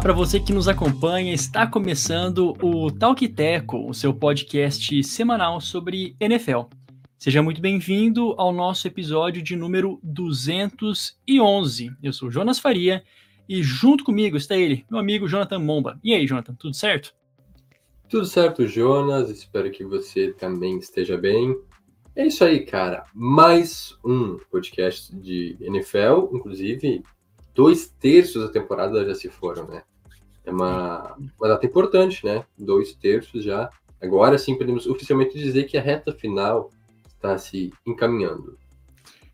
para você que nos acompanha, está começando o Talk Teco, o seu podcast semanal sobre NFL. Seja muito bem-vindo ao nosso episódio de número 211. Eu sou Jonas Faria e junto comigo está ele, meu amigo Jonathan Momba. E aí, Jonathan, tudo certo? Tudo certo, Jonas. Espero que você também esteja bem. É isso aí, cara. Mais um podcast de NFL, inclusive dois terços da temporada já se foram, né? É uma, uma data importante, né? Dois terços já. Agora sim podemos oficialmente dizer que a reta final está se encaminhando.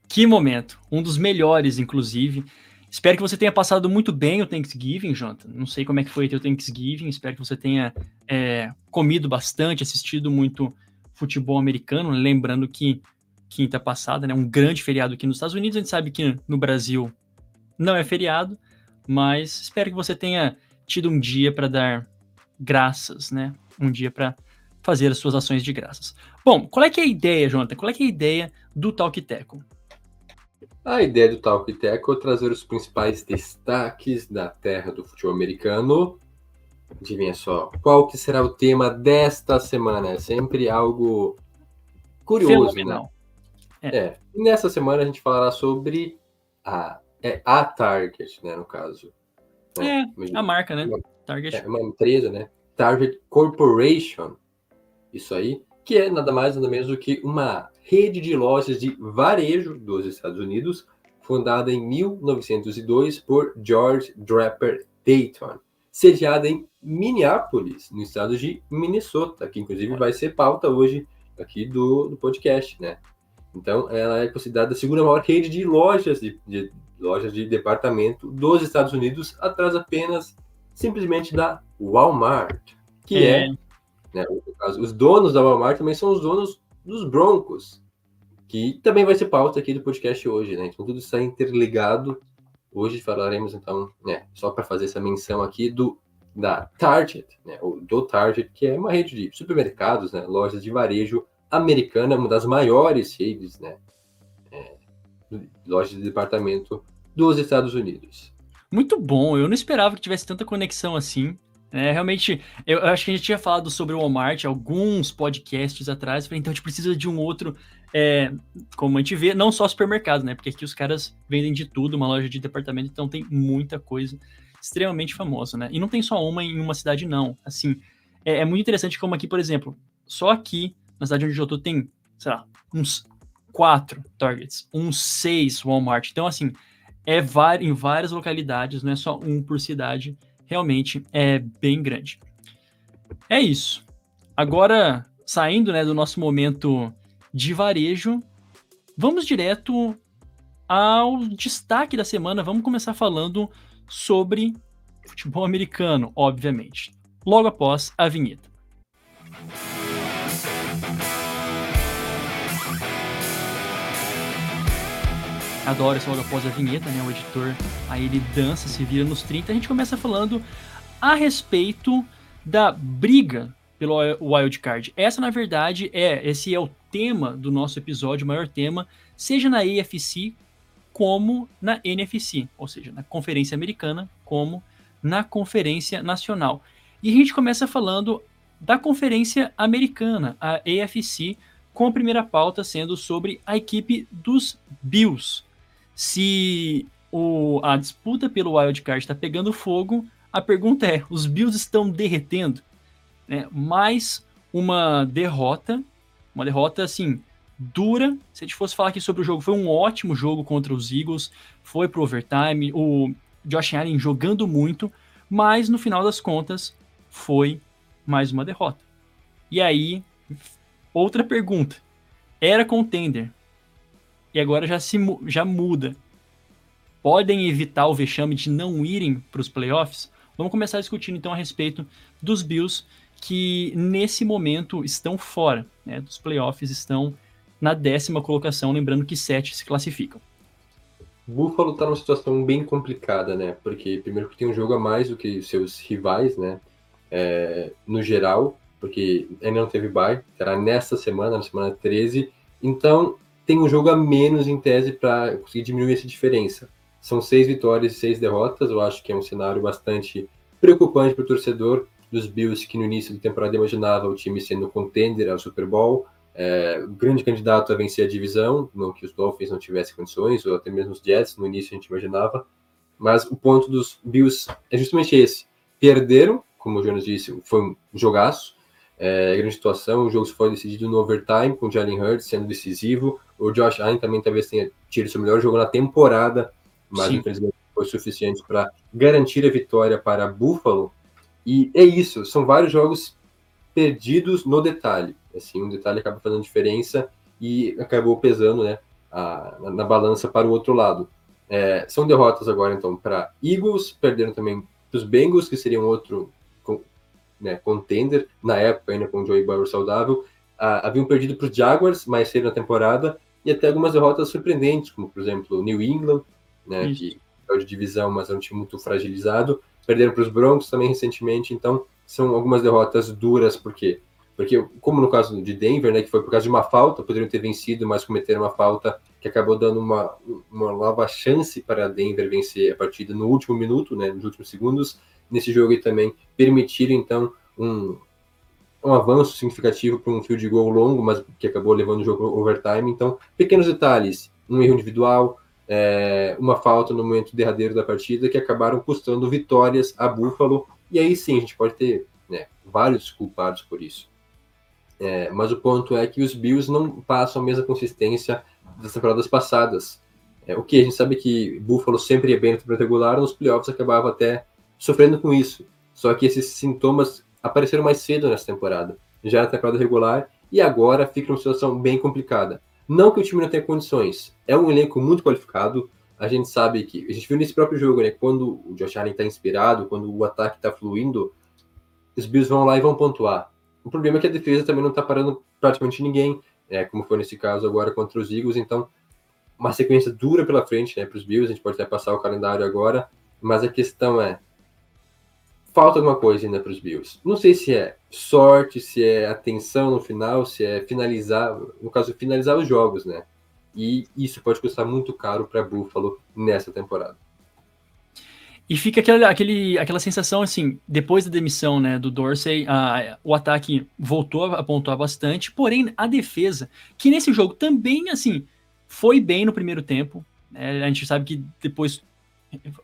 Que momento! Um dos melhores, inclusive. Espero que você tenha passado muito bem o Thanksgiving, Jonathan. Não sei como é que foi o teu Thanksgiving. Espero que você tenha é, comido bastante, assistido muito futebol americano. Lembrando que quinta passada, né, um grande feriado aqui nos Estados Unidos. A gente sabe que no Brasil não é feriado, mas espero que você tenha tido um dia para dar graças, né? Um dia para fazer as suas ações de graças. Bom, qual é que é a ideia, Jonathan? Qual é que é a ideia do Talk Teco? A ideia do Talk Teco é trazer os principais destaques da terra do futebol americano. Adivinha só, qual que será o tema desta semana? É sempre algo curioso, né? Fenomenal. né? É. é. Nessa semana a gente falará sobre a, é, a Target, né, no caso. É, a marca, né? Uma, Target. É uma empresa, né? Target Corporation. Isso aí, que é nada mais nada menos do que uma rede de lojas de varejo dos Estados Unidos, fundada em 1902 por George Draper Dayton, sediada em Minneapolis, no estado de Minnesota, que inclusive vai ser pauta hoje aqui do, do podcast, né? Então, ela é considerada a segunda maior rede de lojas de, de lojas de departamento dos Estados Unidos, atrás apenas simplesmente da Walmart, que é, é né, os donos da Walmart também são os donos dos Broncos, que também vai ser pauta aqui do podcast hoje, né? Então tudo está interligado. Hoje falaremos então, né, só para fazer essa menção aqui do da Target, né, ou do Target, que é uma rede de supermercados, né, lojas de varejo americana, uma das maiores redes, né, lojas de departamento dos Estados Unidos. Muito bom, eu não esperava que tivesse tanta conexão assim. É, realmente, eu, eu, acho que a gente tinha falado sobre o Walmart alguns podcasts atrás, então a gente precisa de um outro, é, como a gente vê, não só supermercado, né? Porque aqui os caras vendem de tudo, uma loja de departamento, então tem muita coisa extremamente famosa, né? E não tem só uma em uma cidade, não. Assim, é, é muito interessante como aqui, por exemplo, só aqui, na cidade onde eu tô, tem, sei lá, uns quatro Targets, uns seis Walmart. Então, assim, é em várias localidades, não é só um por cidade realmente é bem grande. É isso. Agora, saindo né, do nosso momento de varejo, vamos direto ao destaque da semana. Vamos começar falando sobre futebol americano, obviamente. Logo após a vinheta. Adoro esse logo após a vinheta, né? O editor, aí ele dança, se vira nos 30. A gente começa falando a respeito da briga pelo Wild Card. Essa, na verdade, é esse é o tema do nosso episódio, o maior tema, seja na AFC como na NFC, ou seja, na Conferência Americana como na Conferência Nacional. E a gente começa falando da Conferência Americana, a AFC, com a primeira pauta sendo sobre a equipe dos Bills se o, a disputa pelo wildcard está pegando fogo, a pergunta é: os Bills estão derretendo? Né? Mais uma derrota, uma derrota assim, dura. Se a gente fosse falar aqui sobre o jogo, foi um ótimo jogo contra os Eagles, foi pro overtime, o Josh Allen jogando muito, mas no final das contas foi mais uma derrota. E aí, outra pergunta: era contender? E agora já, se, já muda. Podem evitar o vexame de não irem para os playoffs? Vamos começar discutindo então a respeito dos Bills que nesse momento estão fora né, dos playoffs, estão na décima colocação, lembrando que sete se classificam. Buffalo está numa situação bem complicada, né? Porque primeiro que tem um jogo a mais do que seus rivais, né? É, no geral, porque ainda não teve bye, será nesta semana, na semana 13. Então, tem um jogo a menos em tese para conseguir diminuir essa diferença. São seis vitórias e seis derrotas, eu acho que é um cenário bastante preocupante para o torcedor dos Bills, que no início da temporada imaginava o time sendo contender ao Super Bowl, é, grande candidato a vencer a divisão, não que os Dolphins não tivessem condições, ou até mesmo os Jets, no início a gente imaginava, mas o ponto dos Bills é justamente esse. Perderam, como o Jonas disse, foi um jogaço, é, grande situação, o jogo foi decidido no overtime, com o Jalen Hurts sendo decisivo, o Josh Allen também talvez tenha tido seu melhor jogo na temporada, mas Sim. infelizmente foi suficiente para garantir a vitória para Buffalo. E é isso, são vários jogos perdidos no detalhe. Assim, um detalhe acaba fazendo diferença e acabou pesando né, a, na, balança para o outro lado. É, são derrotas agora, então, para Eagles, perderam também para os Bengals, que seriam outro né, contender, na época ainda com o Joey Burrow saudável. Ah, haviam perdido para os Jaguars mais cedo na temporada, e até algumas derrotas surpreendentes, como, por exemplo, New England, né, que é de divisão, mas é um time muito fragilizado. Perderam para os Broncos também recentemente, então são algumas derrotas duras, por quê? Porque, como no caso de Denver, né, que foi por causa de uma falta, poderiam ter vencido, mas cometeram uma falta que acabou dando uma, uma nova chance para Denver vencer a partida no último minuto, né, nos últimos segundos, nesse jogo e também permitiram, então, um, um avanço significativo para um field goal longo, mas que acabou levando o jogo overtime. Então, pequenos detalhes, um erro individual, é, uma falta no momento derradeiro da partida que acabaram custando vitórias a Buffalo. E aí sim, a gente pode ter né, vários culpados por isso. É, mas o ponto é que os Bills não passam a mesma consistência das temporadas passadas. É, o que a gente sabe que Buffalo sempre ia bem na temporada regular, nos playoffs acabava até sofrendo com isso. Só que esses sintomas apareceram mais cedo nessa temporada, já na temporada regular, e agora fica uma situação bem complicada. Não que o time não tenha condições, é um elenco muito qualificado. A gente sabe que, a gente viu nesse próprio jogo, né? Quando o Josh Allen está inspirado, quando o ataque está fluindo, os Bills vão lá e vão pontuar. O problema é que a defesa também não está parando praticamente ninguém, é, como foi nesse caso agora contra os Eagles. Então, uma sequência dura pela frente né, para os Bills. A gente pode até passar o calendário agora, mas a questão é: falta alguma coisa ainda para os Bills. Não sei se é sorte, se é atenção no final, se é finalizar, no caso, finalizar os jogos, né? E isso pode custar muito caro para Buffalo nessa temporada. E fica aquela, aquele, aquela sensação assim, depois da demissão né, do Dorsey, a, o ataque voltou a pontuar bastante, porém a defesa, que nesse jogo também assim foi bem no primeiro tempo, né, a gente sabe que depois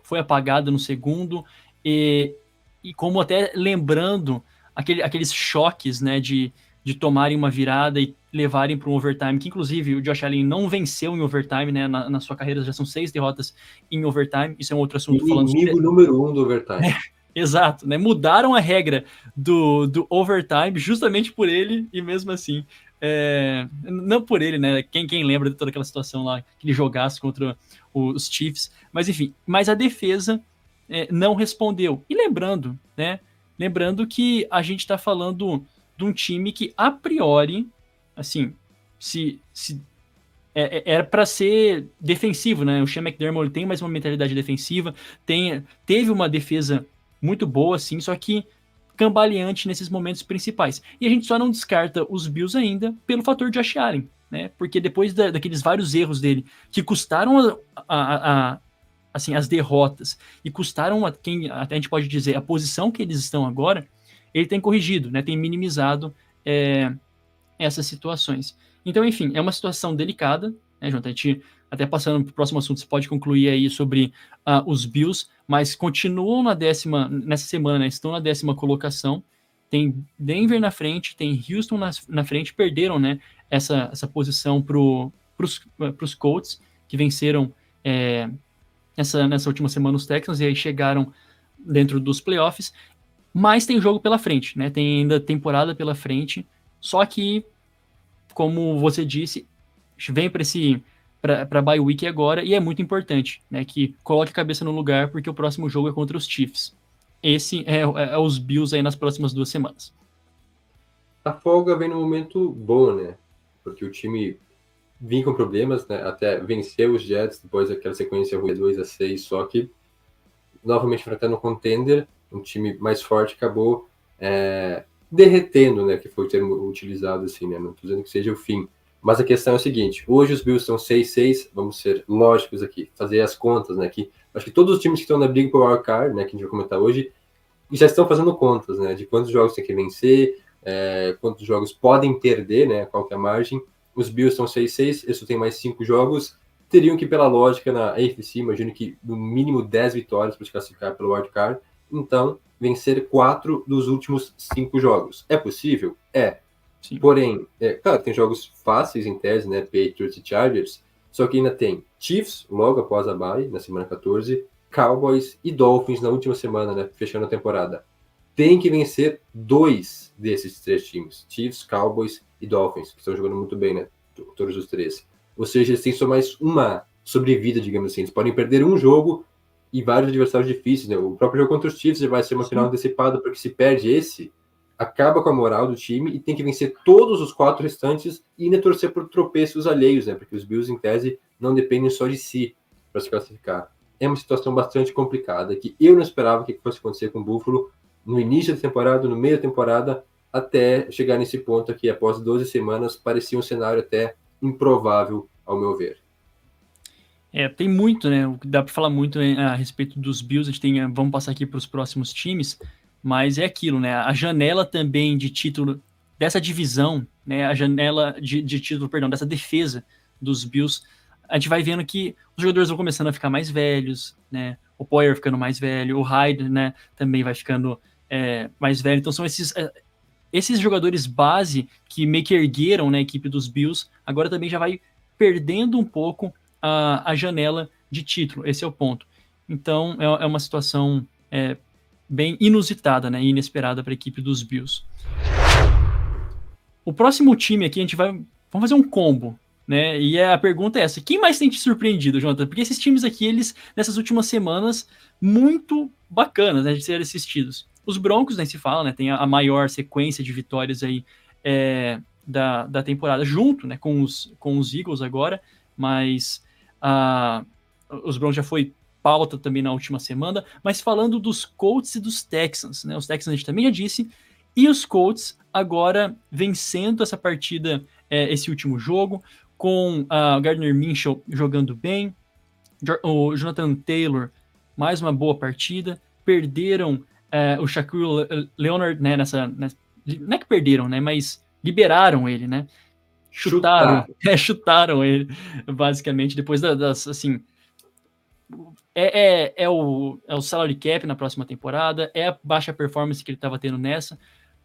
foi apagada no segundo, e e como até lembrando aquele, aqueles choques, né, de, de tomarem uma virada e levarem para um overtime, que inclusive o Josh Allen não venceu em overtime, né, na, na sua carreira já são seis derrotas em overtime, isso é um outro assunto. Inimigo sobre... número um do overtime. É, exato, né, mudaram a regra do, do overtime justamente por ele, e mesmo assim, é, não por ele, né, quem, quem lembra de toda aquela situação lá, que ele jogasse contra os Chiefs, mas enfim, mas a defesa é, não respondeu. E lembrando, né? Lembrando que a gente está falando de um time que, a priori, assim, se, se é, é era para ser defensivo, né? O Sean McDermott tem mais uma mentalidade defensiva, tem, teve uma defesa muito boa, assim, só que cambaleante nesses momentos principais. E a gente só não descarta os Bills ainda pelo fator de Allen, né? Porque depois da, daqueles vários erros dele que custaram a, a, a, assim, as derrotas e custaram a quem até a gente pode dizer a posição que eles estão agora, ele tem corrigido, né, tem minimizado é, essas situações. Então, enfim, é uma situação delicada, né, Jonathan? A gente, até passando para o próximo assunto, você pode concluir aí sobre uh, os Bills, mas continuam na décima, nessa semana, né, estão na décima colocação. Tem Denver na frente, tem Houston na, na frente, perderam né, essa, essa posição para os Colts, que venceram é, nessa, nessa última semana os Texans e aí chegaram dentro dos playoffs, mas tem jogo pela frente, né? Tem ainda temporada pela frente, só que, como você disse, vem para esse para bye week agora e é muito importante, né? Que coloque a cabeça no lugar porque o próximo jogo é contra os Chiefs. Esse é, é, é os Bills aí nas próximas duas semanas. A folga vem no momento bom, né? Porque o time vinha com problemas, né? Até venceu os Jets depois daquela sequência ruim 2 a 6, só que novamente enfrentando um contender, um time mais forte, acabou é, derretendo, né? Que foi o termo utilizado assim, né? Não estou dizendo que seja o fim. Mas a questão é a seguinte: hoje os Bills estão 6-6, vamos ser lógicos aqui, fazer as contas, né? Que acho que todos os times que estão na briga por wildcard, né? Que a gente vai comentar hoje, já estão fazendo contas, né? De quantos jogos tem que vencer, é, quantos jogos podem perder, né? Qual é a margem. Os Bills estão 6-6, isso tem mais 5 jogos. Teriam que, pela lógica, na AFC, imagino que no mínimo 10 vitórias para se classificar pelo wildcard. Então, vencer 4 dos últimos 5 jogos. É possível? É. Sim. Porém, é, claro, tem jogos fáceis em tese, né? Patriots e Chargers. Só que ainda tem Chiefs, logo após a bye, na semana 14, Cowboys e Dolphins na última semana, né? Fechando a temporada. Tem que vencer dois desses três times: Chiefs, Cowboys e Dolphins, que estão jogando muito bem, né? Todos os três. Ou seja, eles têm só mais uma sobrevida, digamos assim. Eles podem perder um jogo e vários adversários difíceis, né? O próprio jogo contra os Chiefs vai ser uma Sim. final antecipada, porque se perde esse, acaba com a moral do time e tem que vencer todos os quatro restantes e ainda torcer por tropeços alheios, né? Porque os Bills, em tese, não dependem só de si para se classificar. É uma situação bastante complicada que eu não esperava que fosse acontecer com o Buffalo no início da temporada, no meio da temporada, até chegar nesse ponto aqui, após 12 semanas, parecia um cenário até improvável, ao meu ver. É, tem muito, né? Dá para falar muito a respeito dos Bills. A gente tem, vamos passar aqui para os próximos times, mas é aquilo, né? A janela também de título dessa divisão, né? A janela de, de título, perdão, dessa defesa dos Bills, a gente vai vendo que os jogadores vão começando a ficar mais velhos, né? O Poyer ficando mais velho, o Hyde, né? Também vai ficando é, mais velho. Então são esses é, esses jogadores base que meio que ergueram né, equipe dos Bills, agora também já vai perdendo um pouco a, a janela de título. Esse é o ponto. Então é, é uma situação é, bem inusitada, né, inesperada para a equipe dos Bills. O próximo time aqui a gente vai vamos fazer um combo, né? E a pergunta é essa: quem mais tem te surpreendido, Jonathan? Porque esses times aqui, eles nessas últimas semanas muito bacanas, né, de serem assistidos. Os Broncos, nem se fala, né? Tem a, maior sequência de vitórias aí é, da, da temporada, junto né, com, os, com os Eagles agora, mas uh, os Broncos já foi pauta também na última semana, mas falando dos Colts e dos Texans, né? Os Texans a gente também já disse, e os Colts agora vencendo essa partida, é, esse último jogo, com o uh, Gardner Minshew jogando bem, o Jonathan Taylor mais uma boa partida, perderam é, o Shaquille Leonard, né, nessa, nessa, Não é que perderam, né? Mas liberaram ele, né? Chutaram, Chutar. é, chutaram ele, basicamente, depois das, assim... É, é, é, o, é o salary cap na próxima temporada, é a baixa performance que ele estava tendo nessa,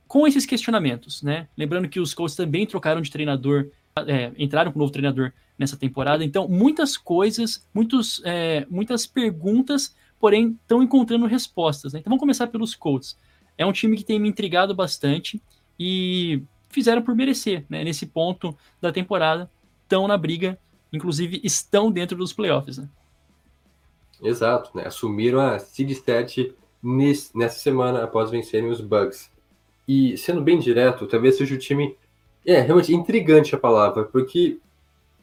com esses questionamentos, né? Lembrando que os Colts também trocaram de treinador, é, entraram com um novo treinador nessa temporada, então muitas coisas, muitos, é, muitas perguntas porém estão encontrando respostas. Né? Então vamos começar pelos Colts. É um time que tem me intrigado bastante e fizeram por merecer, né? Nesse ponto da temporada, estão na briga, inclusive estão dentro dos playoffs, né? Exato, né? Assumiram a seed stat nessa semana após vencerem os Bugs. E sendo bem direto, talvez seja o time é realmente intrigante a palavra, porque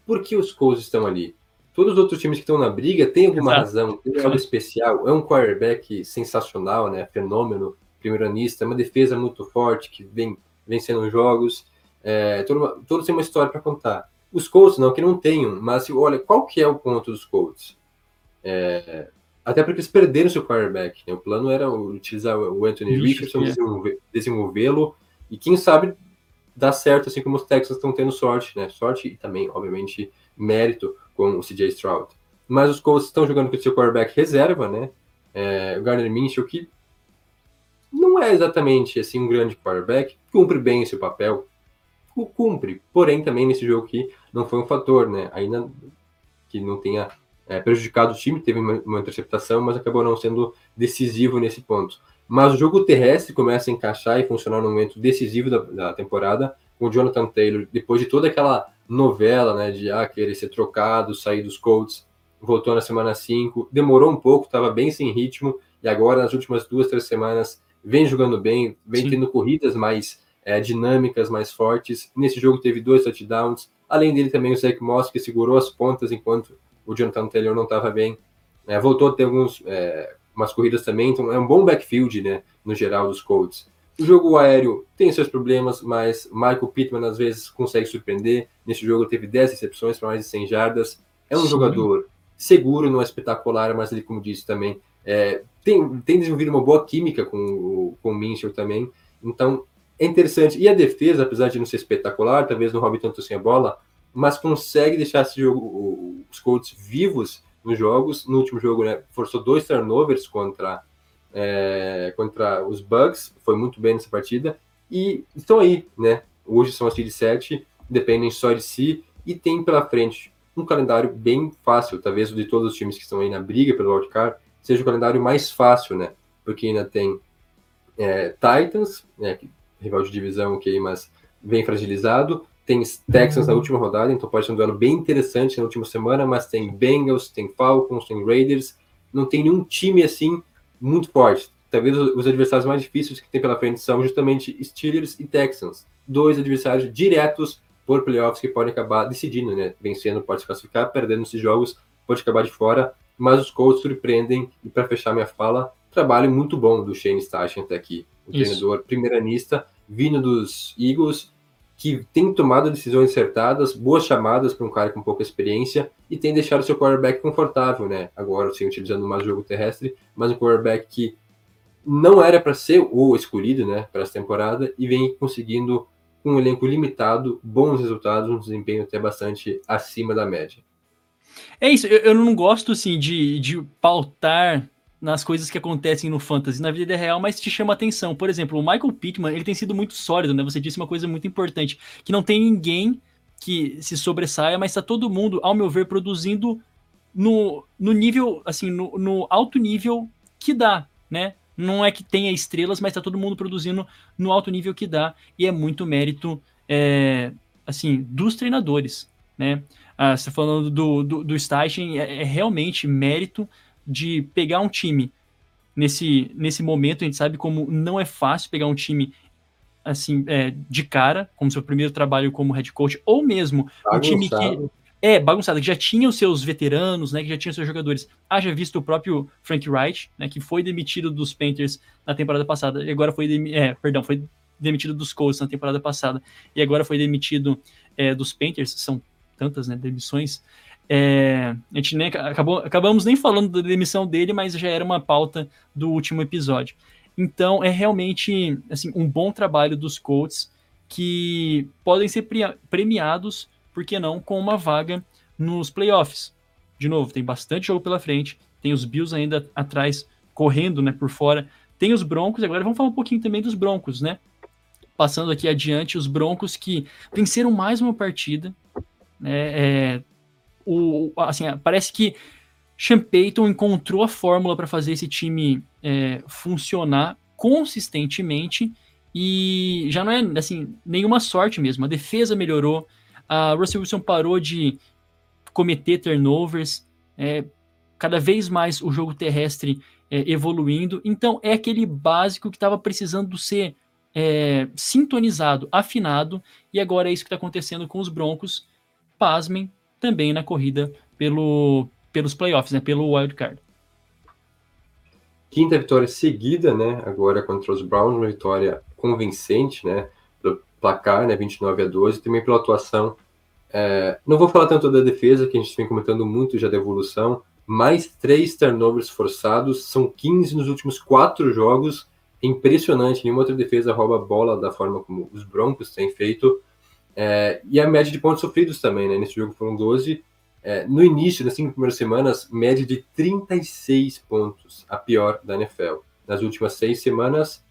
por que os Colts estão ali? Todos os outros times que estão na briga têm alguma Exato. razão, tem algo especial. É um quarterback sensacional, né? Fenômeno, primeiranista, uma defesa muito forte que vem vencendo jogos. É, todo, todos têm uma história para contar. Os Colts não, que não tenham, mas olha, qual que é o ponto dos Colts? É, até porque eles perderam seu quarterback. Né? O plano era utilizar o Anthony Richardson, é. desenvolvê-lo e quem sabe dar certo, assim como os Texans estão tendo sorte, né? Sorte e também, obviamente, mérito com o CJ Stroud. Mas os Colts estão jogando com o seu quarterback reserva, né? É, o Minshew, que não é exatamente assim um grande quarterback, cumpre bem esse papel, cumpre, porém também nesse jogo aqui não foi um fator, né? Ainda que não tenha é, prejudicado o time, teve uma, uma, interceptação, mas acabou não sendo decisivo nesse ponto. Mas o jogo terrestre começa a encaixar e funcionar no momento decisivo da, da temporada, com o Jonathan Taylor, depois de toda aquela novela, né, de ah, querer ser trocado, sair dos Colts, voltou na semana 5, demorou um pouco, estava bem sem ritmo, e agora nas últimas duas, três semanas vem jogando bem, vem Sim. tendo corridas mais é, dinâmicas, mais fortes. Nesse jogo teve dois touchdowns, além dele também o Zach Moss, que segurou as pontas enquanto o Jonathan Taylor não estava bem. É, voltou a ter alguns, é, corridas também, então é um bom backfield, né, no geral dos Colts. O jogo aéreo tem seus problemas, mas Michael Pittman às vezes consegue surpreender. Nesse jogo teve 10 recepções para mais de 100 jardas. É um Sim. jogador seguro, não é espetacular, mas ele, como disse também, é, tem, tem desenvolvido uma boa química com, o, com o Minchel também. Então, é interessante. E a defesa, apesar de não ser espetacular, talvez não roube tanto assim a bola, mas consegue deixar esse jogo, os Colts vivos nos jogos. No último jogo, né, forçou dois turnovers contra, é, contra os Bugs, foi muito bem nessa partida. E estão aí, né? Hoje são as de 7, dependem só de si, e tem pela frente um calendário bem fácil, talvez o de todos os times que estão aí na briga pelo wildcard, seja o calendário mais fácil, né? Porque ainda tem é, Titans, né, rival de divisão, ok, mas bem fragilizado. Tem Texans na última rodada, então pode ser um duelo bem interessante na última semana, mas tem Bengals, tem Falcons, tem Raiders. Não tem nenhum time assim muito forte. Talvez os adversários mais difíceis que tem pela frente são justamente Steelers e Texans. Dois adversários diretos por playoffs que podem acabar decidindo, né? Vencendo pode se classificar, perdendo esses jogos pode acabar de fora, mas os Colts surpreendem. E para fechar minha fala, trabalho muito bom do Shane Stachin até aqui. O Isso. treinador primeiranista, vindo dos Eagles, que tem tomado decisões acertadas, boas chamadas para um cara com pouca experiência e tem deixado seu quarterback confortável, né? Agora, sim, utilizando mais jogo terrestre, mas um quarterback que não era para ser o escolhido, né, para essa temporada e vem conseguindo com um elenco limitado, bons resultados, um desempenho até bastante acima da média. É isso, eu, eu não gosto assim de, de pautar nas coisas que acontecem no fantasy, na vida real, mas te chama atenção. Por exemplo, o Michael Pittman, ele tem sido muito sólido, né? Você disse uma coisa muito importante, que não tem ninguém que se sobressaia, mas está todo mundo, ao meu ver, produzindo no, no nível, assim, no, no alto nível que dá, né? Não é que tenha estrelas, mas está todo mundo produzindo no alto nível que dá, e é muito mérito, é, assim, dos treinadores, né? Ah, você falando do, do, do Steichen, é, é realmente mérito de pegar um time nesse, nesse momento, a gente sabe como não é fácil pegar um time assim, é, de cara, como seu primeiro trabalho como head coach, ou mesmo bagunçado. um time que é bagunçado, que já tinha os seus veteranos, né, que já tinha os seus jogadores. Haja visto o próprio Frank Wright, né, que foi demitido dos Panthers na temporada passada, e agora foi, é, perdão, foi demitido dos Colts na temporada passada, e agora foi demitido é, dos Panthers, são tantas, né, demissões, é, a gente nem acabou, acabamos nem falando da demissão dele, mas já era uma pauta do último episódio. Então é realmente assim um bom trabalho dos Colts que podem ser premiados, por que não, com uma vaga nos playoffs. De novo, tem bastante jogo pela frente, tem os Bills ainda atrás correndo, né, por fora. Tem os Broncos, agora vamos falar um pouquinho também dos Broncos, né? Passando aqui adiante, os Broncos que venceram mais uma partida, né, é, o, assim, parece que Sean Payton encontrou a fórmula para fazer esse time é, funcionar consistentemente e já não é assim nenhuma sorte mesmo. A defesa melhorou, a Russell Wilson parou de cometer turnovers, é, cada vez mais o jogo terrestre é, evoluindo. Então é aquele básico que estava precisando ser é, sintonizado, afinado, e agora é isso que está acontecendo com os Broncos. Pasmem, também na corrida pelo, pelos playoffs, né, pelo wild card. Quinta vitória seguida, né, agora contra os Browns, uma vitória convincente, né, pelo placar, né, 29 a 12, também pela atuação. É, não vou falar tanto da defesa, que a gente vem comentando muito já da evolução, mais três turnovers forçados, são 15 nos últimos quatro jogos, impressionante, nenhuma outra defesa rouba a bola da forma como os Broncos têm feito. É, e a média de pontos sofridos também, né? Nesse jogo foram 12. É, no início, nas cinco primeiras semanas, média de 36 pontos, a pior da NFL. Nas últimas seis semanas,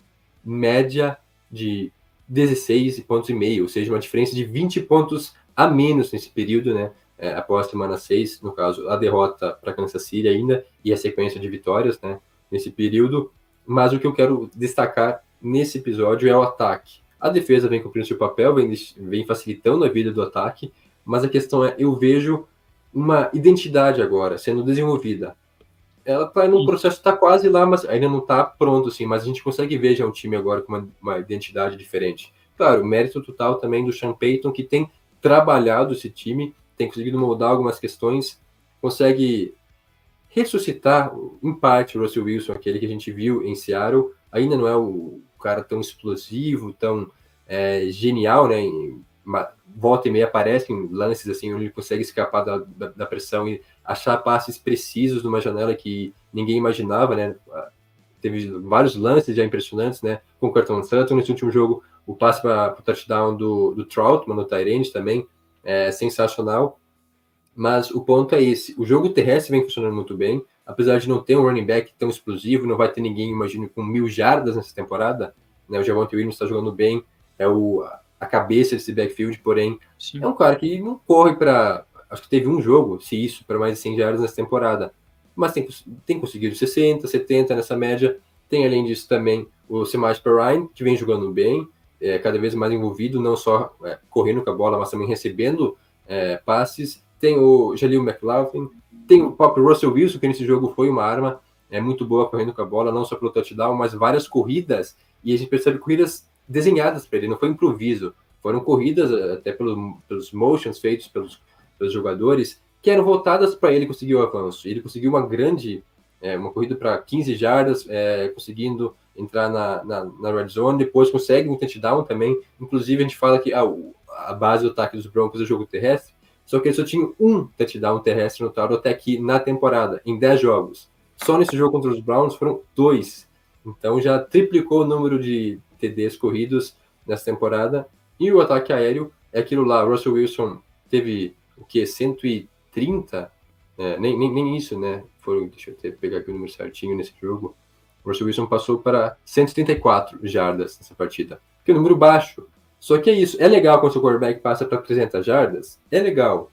média de 16 pontos e meio, ou seja, uma diferença de 20 pontos a menos nesse período, né? É, após a semana 6, no caso, a derrota para Kansas City ainda e a sequência de vitórias, né? Nesse período. Mas o que eu quero destacar nesse episódio é o ataque. A defesa vem cumprindo seu papel, vem, vem facilitando a vida do ataque, mas a questão é, eu vejo uma identidade agora sendo desenvolvida. Ela está no processo, está quase lá, mas ainda não está pronto, assim, mas a gente consegue ver já um time agora com uma, uma identidade diferente. Claro, mérito total também do Sean Payton, que tem trabalhado esse time, tem conseguido moldar algumas questões, consegue ressuscitar, em parte, o Russell Wilson, aquele que a gente viu em Seattle, ainda não é o cara tão explosivo, tão é, genial, né? volta e meia aparecem lances assim onde ele consegue escapar da, da, da, pressão e achar passes precisos numa janela que ninguém imaginava, né? Teve vários lances já impressionantes, né? Com o cartão Santos nesse último jogo, o passe para o touchdown do, do Troutman no Tyrande também é sensacional. Mas o ponto é esse: o jogo terrestre vem funcionando muito bem, apesar de não ter um running back tão explosivo, não vai ter ninguém, imagino, com mil jardas nessa temporada. Né? O Javonte Williams está jogando bem, é o, a cabeça desse backfield, porém, Sim. é um cara que não corre para. Acho que teve um jogo, se isso, para mais de 100 jardas nessa temporada. Mas tem, tem conseguido 60, 70 nessa média. Tem, além disso, também o Semaj Perrine, que vem jogando bem, é, cada vez mais envolvido, não só é, correndo com a bola, mas também recebendo é, passes. Tem o Jalil McLaughlin, tem o próprio Russell Wilson, que nesse jogo foi uma arma é muito boa correndo com a bola, não só pelo touchdown, mas várias corridas. E a gente percebe corridas desenhadas para ele, não foi improviso. Foram corridas eh, até pelos, pelos motions feitos pelos, pelos jogadores que eram voltadas para ele conseguir o avanço. Ele conseguiu uma grande, é, uma corrida para 15 jardas, é, conseguindo entrar na, na, na, red zone, depois consegue um touchdown também. Inclusive, a gente fala que ah, a base do ataque dos Broncos é o jogo terrestre, só que ele só tinha um touchdown terrestre no total até aqui na temporada, em 10 jogos. Só nesse jogo contra os Browns foram dois. Então já triplicou o número de TDs corridos nessa temporada. E o ataque aéreo é aquilo lá. Russell Wilson teve o que? 130? É, nem, nem, nem isso, né? Foram, deixa eu ter, pegar aqui o número certinho nesse jogo. O Russell Wilson passou para 134 jardas nessa partida. Que é um número baixo. Só que é isso. É legal quando o seu quarterback passa para 300 jardas? É legal.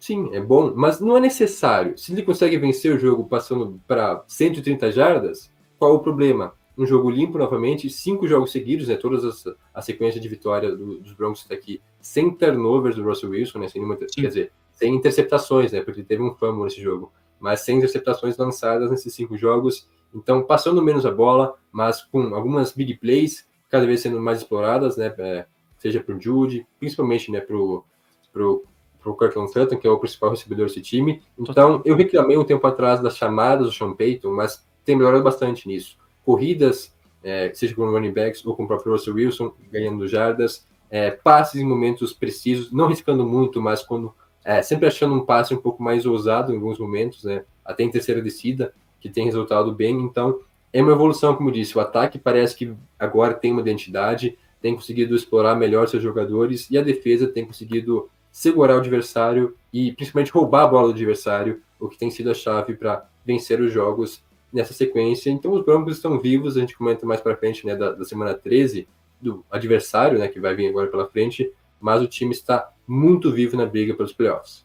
Sim, é bom, mas não é necessário. Se ele consegue vencer o jogo passando para 130 jardas, qual o problema? um jogo limpo novamente, cinco jogos seguidos, né? Todas as a sequência de vitória do, dos Broncos está aqui, sem turnovers do Russell Wilson, né? Sem nenhuma, quer dizer, sem interceptações, né? Porque teve um fumble nesse jogo, mas sem interceptações lançadas nesses cinco jogos. Então, passando menos a bola, mas com algumas big plays cada vez sendo mais exploradas, né? É, seja para o Jude, principalmente, né? Para o pro, pro Cortland Sutton, que é o principal recebedor desse time. Então, eu reclamei um tempo atrás das chamadas do Sean Payton, mas tem melhorado bastante nisso corridas, é, seja com running backs ou com o próprio Russell Wilson, ganhando jardas, é, passes em momentos precisos, não riscando muito, mas quando é, sempre achando um passe um pouco mais ousado em alguns momentos, né, até em terceira descida, que tem resultado bem. Então, é uma evolução, como disse. O ataque parece que agora tem uma identidade, tem conseguido explorar melhor seus jogadores e a defesa tem conseguido segurar o adversário e principalmente roubar a bola do adversário, o que tem sido a chave para vencer os jogos nessa sequência. Então os Broncos estão vivos, a gente comenta mais para frente, né, da, da, semana 13, do adversário, né, que vai vir agora pela frente, mas o time está muito vivo na briga pelos playoffs.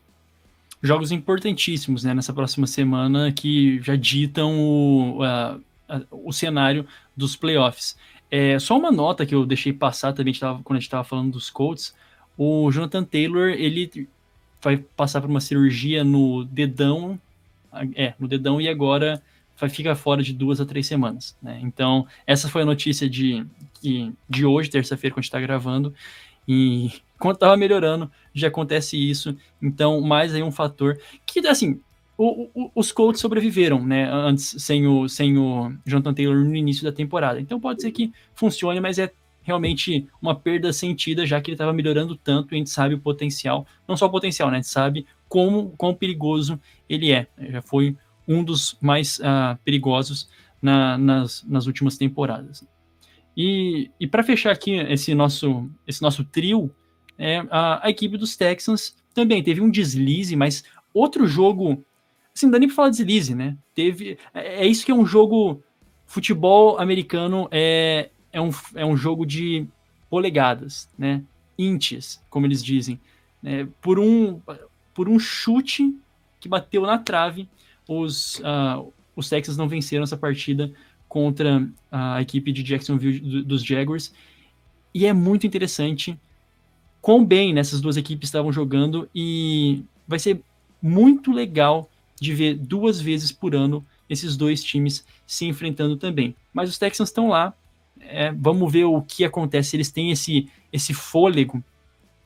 Jogos importantíssimos, né, nessa próxima semana que já ditam o, o cenário dos playoffs. É, só uma nota que eu deixei passar também tava, quando a gente estava falando dos Colts, o Jonathan Taylor, ele vai passar por uma cirurgia no dedão, é, no dedão e agora vai ficar fora de duas a três semanas. Né? Então, essa foi a notícia de, de, hoje, terça-feira, quando a gente está gravando. E quando estava melhorando, já acontece isso. Então, mais aí um fator que, assim, o, o, os Colts sobreviveram, né? Antes, sem o, sem o Jonathan Taylor no início da temporada. Então, pode ser que funcione, mas é realmente uma perda sentida, já que ele estava melhorando tanto e a gente sabe o potencial, não só o potencial, né? A gente sabe como quão perigoso ele é. Já foi um dos mais uh, perigosos na, nas, nas últimas temporadas. E, e para fechar aqui esse nosso, esse nosso trio, é, a, a, equipe dos Texans também teve um deslize, mas outro jogo. Assim, não dá nem para falar deslize, né? Teve, é, é, isso que é um jogo. Futebol americano é, é, um, é um jogo de polegadas, né? Inches, como eles dizem. Né? Por, um, por um chute que bateu na trave os, uh, os Texans não venceram essa partida contra a equipe de Jacksonville dos Jaguars. E é muito interessante quão bem nessas duas equipes estavam jogando e vai ser muito legal de ver duas vezes por ano esses dois times se enfrentando também. Mas os Texans estão lá, é, vamos ver o que acontece. Eles têm esse, esse fôlego,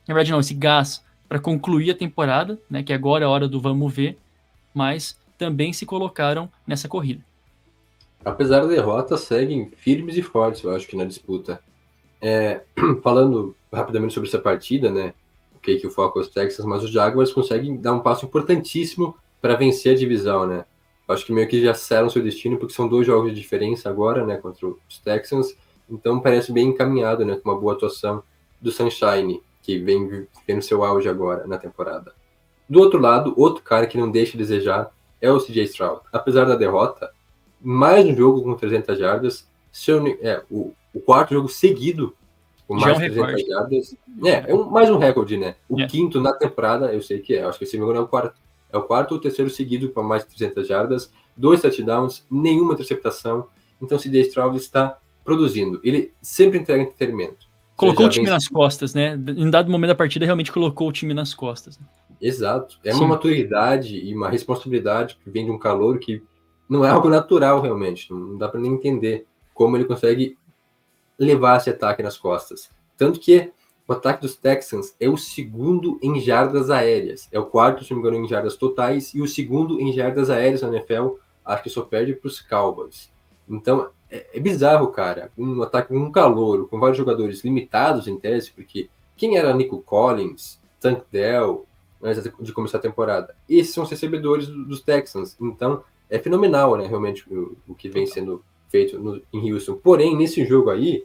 na verdade não, esse gás para concluir a temporada, né, que agora é a hora do vamos ver, mas também se colocaram nessa corrida. apesar da derrota, seguem firmes e fortes, eu acho que na disputa. É, falando rapidamente sobre essa partida, né? Ok, que o foco é os Texans, mas os Jaguars conseguem dar um passo importantíssimo para vencer a divisão, né? Acho que meio que já selam seu destino, porque são dois jogos de diferença agora, né, contra os Texans. Então parece bem encaminhado, né, com uma boa atuação do Sunshine, que vem vendo seu auge agora na temporada. Do outro lado, outro cara que não deixa de desejar é o CJ Stroud. Apesar da derrota, mais um jogo com 300 jardas, seu, é, o, o quarto jogo seguido com mais de é um 300 jardas. É, é um, mais um recorde, né? O yeah. É. quinto na temporada, eu sei que é, acho que esse me é o quarto. É o quarto ou terceiro seguido com mais de 300 jardas, dois touchdowns, nenhuma interceptação. Então, CJ Stroud está produzindo. Ele sempre entrega entretenimento. Colocou o time nas costas, né? Em dado momento da partida, realmente colocou o time nas costas. Exato. É Sim. uma maturidade e uma responsabilidade que vem de um calor que não é algo natural, realmente. Não dá para nem entender como ele consegue levar esse ataque nas costas. Tanto que o ataque dos Texans é o segundo em jardas aéreas. É o quarto, se não me engano, em jardas totais e o segundo em jardas aéreas na NFL. Acho que só perde para os Cowboys. Então, é, é, bizarro, cara. Um ataque com um calor, com vários jogadores limitados em tese, porque quem era Nico Collins, Tank Dell, antes de começar a temporada? Esses são os recebedores dos Texans. Então, é fenomenal, né, realmente, o, o que vem sendo feito no, em Houston. Porém, nesse jogo aí,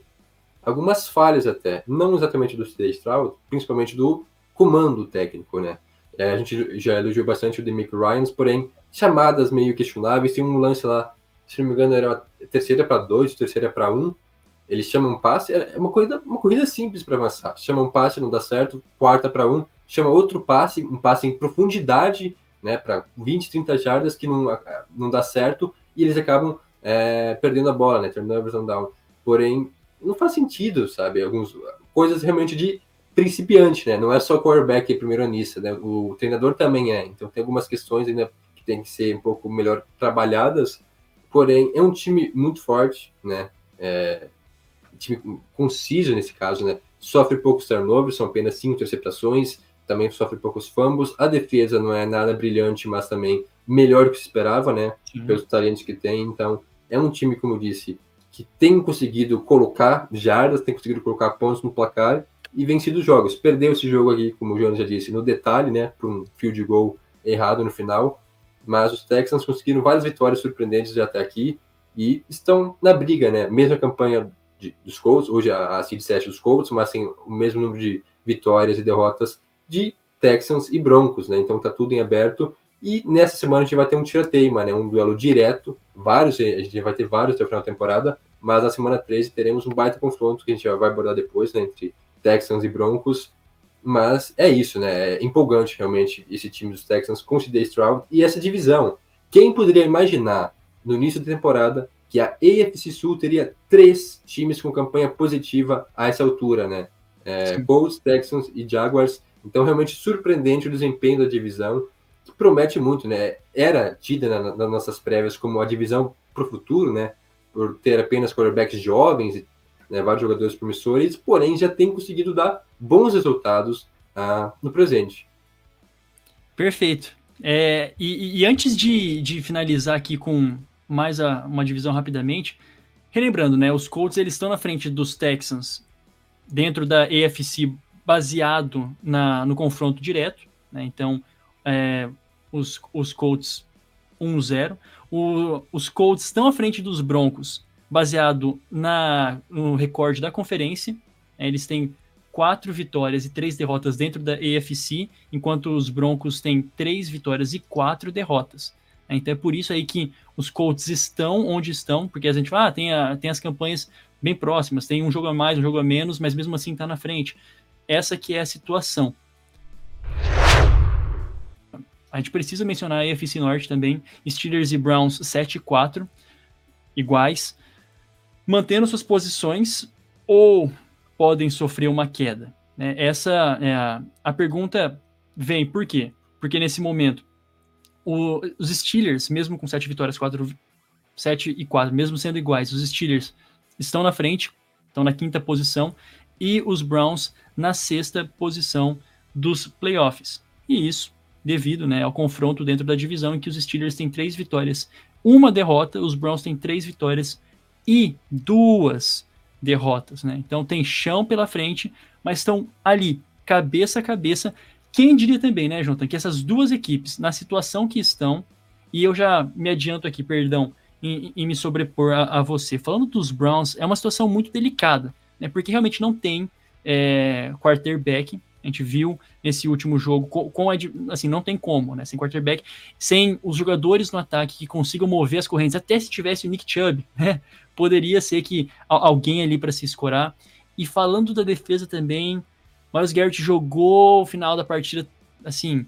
algumas falhas até, não exatamente do CD Stroud, principalmente do comando técnico, né? É, a gente já elogiou bastante o Demick Ryans, porém, chamadas meio questionáveis, tem um lance lá, se não me engano, era terceira para dois, terceira para um, eles chamam um passe, é uma corrida, uma corrida simples para avançar, chama um passe, não dá certo, quarta para um, chama outro passe, um passe em profundidade, né, para 20, 30 jardas que não, não dá certo, e eles acabam é, perdendo a bola, né, terminando a versão down. Porém, não faz sentido, sabe? Algumas coisas realmente de principiante, né? Não é só quarterback e primeiro anista, né? O treinador também é. Então tem algumas questões ainda que tem que ser um pouco melhor trabalhadas. Porém, é um time muito forte, né? É, time conciso nesse caso, né? Sofre poucos turnovers, são apenas cinco interceptações, também sofre poucos fumbles. A defesa não é nada brilhante, mas também melhor do que se esperava, né? Sim. Pelos talentos que tem. Então, é um time, como eu disse, que tem conseguido colocar jardas, tem conseguido colocar pontos no placar e vencido jogos. Perdeu esse jogo aqui, como o Jonas já disse, no detalhe, né, por um field goal errado no final, mas os Texans conseguiram várias vitórias surpreendentes até aqui e estão na briga, né? Mesma campanha de, dos Colts, hoje a, a seed 7 dos Colts, mas tem o mesmo número de vitórias e derrotas de Texans e Broncos, né? Então tá tudo em aberto e nessa semana a gente vai ter um tirateima, né? Um duelo direto, vários, a gente vai ter vários até o final da temporada, mas na semana 13 teremos um baita confronto que a gente vai abordar depois, né, entre Texans e Broncos. Mas é isso, né? É empolgante realmente esse time dos Texans com o CJ Stroud e essa divisão. Quem poderia imaginar no início da temporada que a AFC Sul teria três times com campanha positiva a essa altura, né? É, Colts, Texans e Jaguars. Então, realmente surpreendente o desempenho da divisão, que promete muito, né? Era tida na, nas nossas prévias como a divisão para o futuro, né? Por ter apenas quarterbacks jovens, né, vários jogadores promissores, porém já tem conseguido dar bons resultados ah, no presente. Perfeito. É, e, e, antes de, de, finalizar aqui com mais a, uma divisão rapidamente, relembrando, né, os Colts eles estão na frente dos Texans dentro da AFC baseado na, no confronto direto, né, então é, os, os Colts 1-0. Os Colts estão à frente dos Broncos, baseado na, no recorde da conferência. É, eles têm quatro vitórias e três derrotas dentro da AFC, enquanto os Broncos têm três vitórias e quatro derrotas. É, então é por isso aí que os Colts estão onde estão, porque a gente fala, ah, tem, a, tem as campanhas bem próximas, tem um jogo a mais, um jogo a menos, mas mesmo assim está na frente. Essa que é a situação. A gente precisa mencionar a AFC Norte também. Steelers e Browns 7 e 4, iguais. Mantendo suas posições ou podem sofrer uma queda? Né? Essa é a, a pergunta vem por quê? Porque nesse momento, o, os Steelers, mesmo com 7 vitórias, 4, 7 e 4, mesmo sendo iguais, os Steelers estão na frente, estão na quinta posição, e os Browns na sexta posição dos playoffs. E isso devido né, ao confronto dentro da divisão em que os Steelers têm três vitórias, uma derrota, os Browns têm três vitórias e duas derrotas, né? Então tem chão pela frente, mas estão ali, cabeça a cabeça. Quem diria também, né, Jonathan, que essas duas equipes, na situação que estão, e eu já me adianto aqui, perdão, em, em me sobrepor a, a, você. Falando dos Browns, é uma situação muito delicada, né? Porque realmente não tem é, quarterback. A gente viu nesse último jogo com, com assim não tem como, né? Sem quarterback, sem os jogadores no ataque que consigam mover as correntes, até se tivesse o Nick Chubb, né? Poderia ser que alguém ali para se escorar. E falando da defesa também, Miles Garrett jogou o final da partida assim,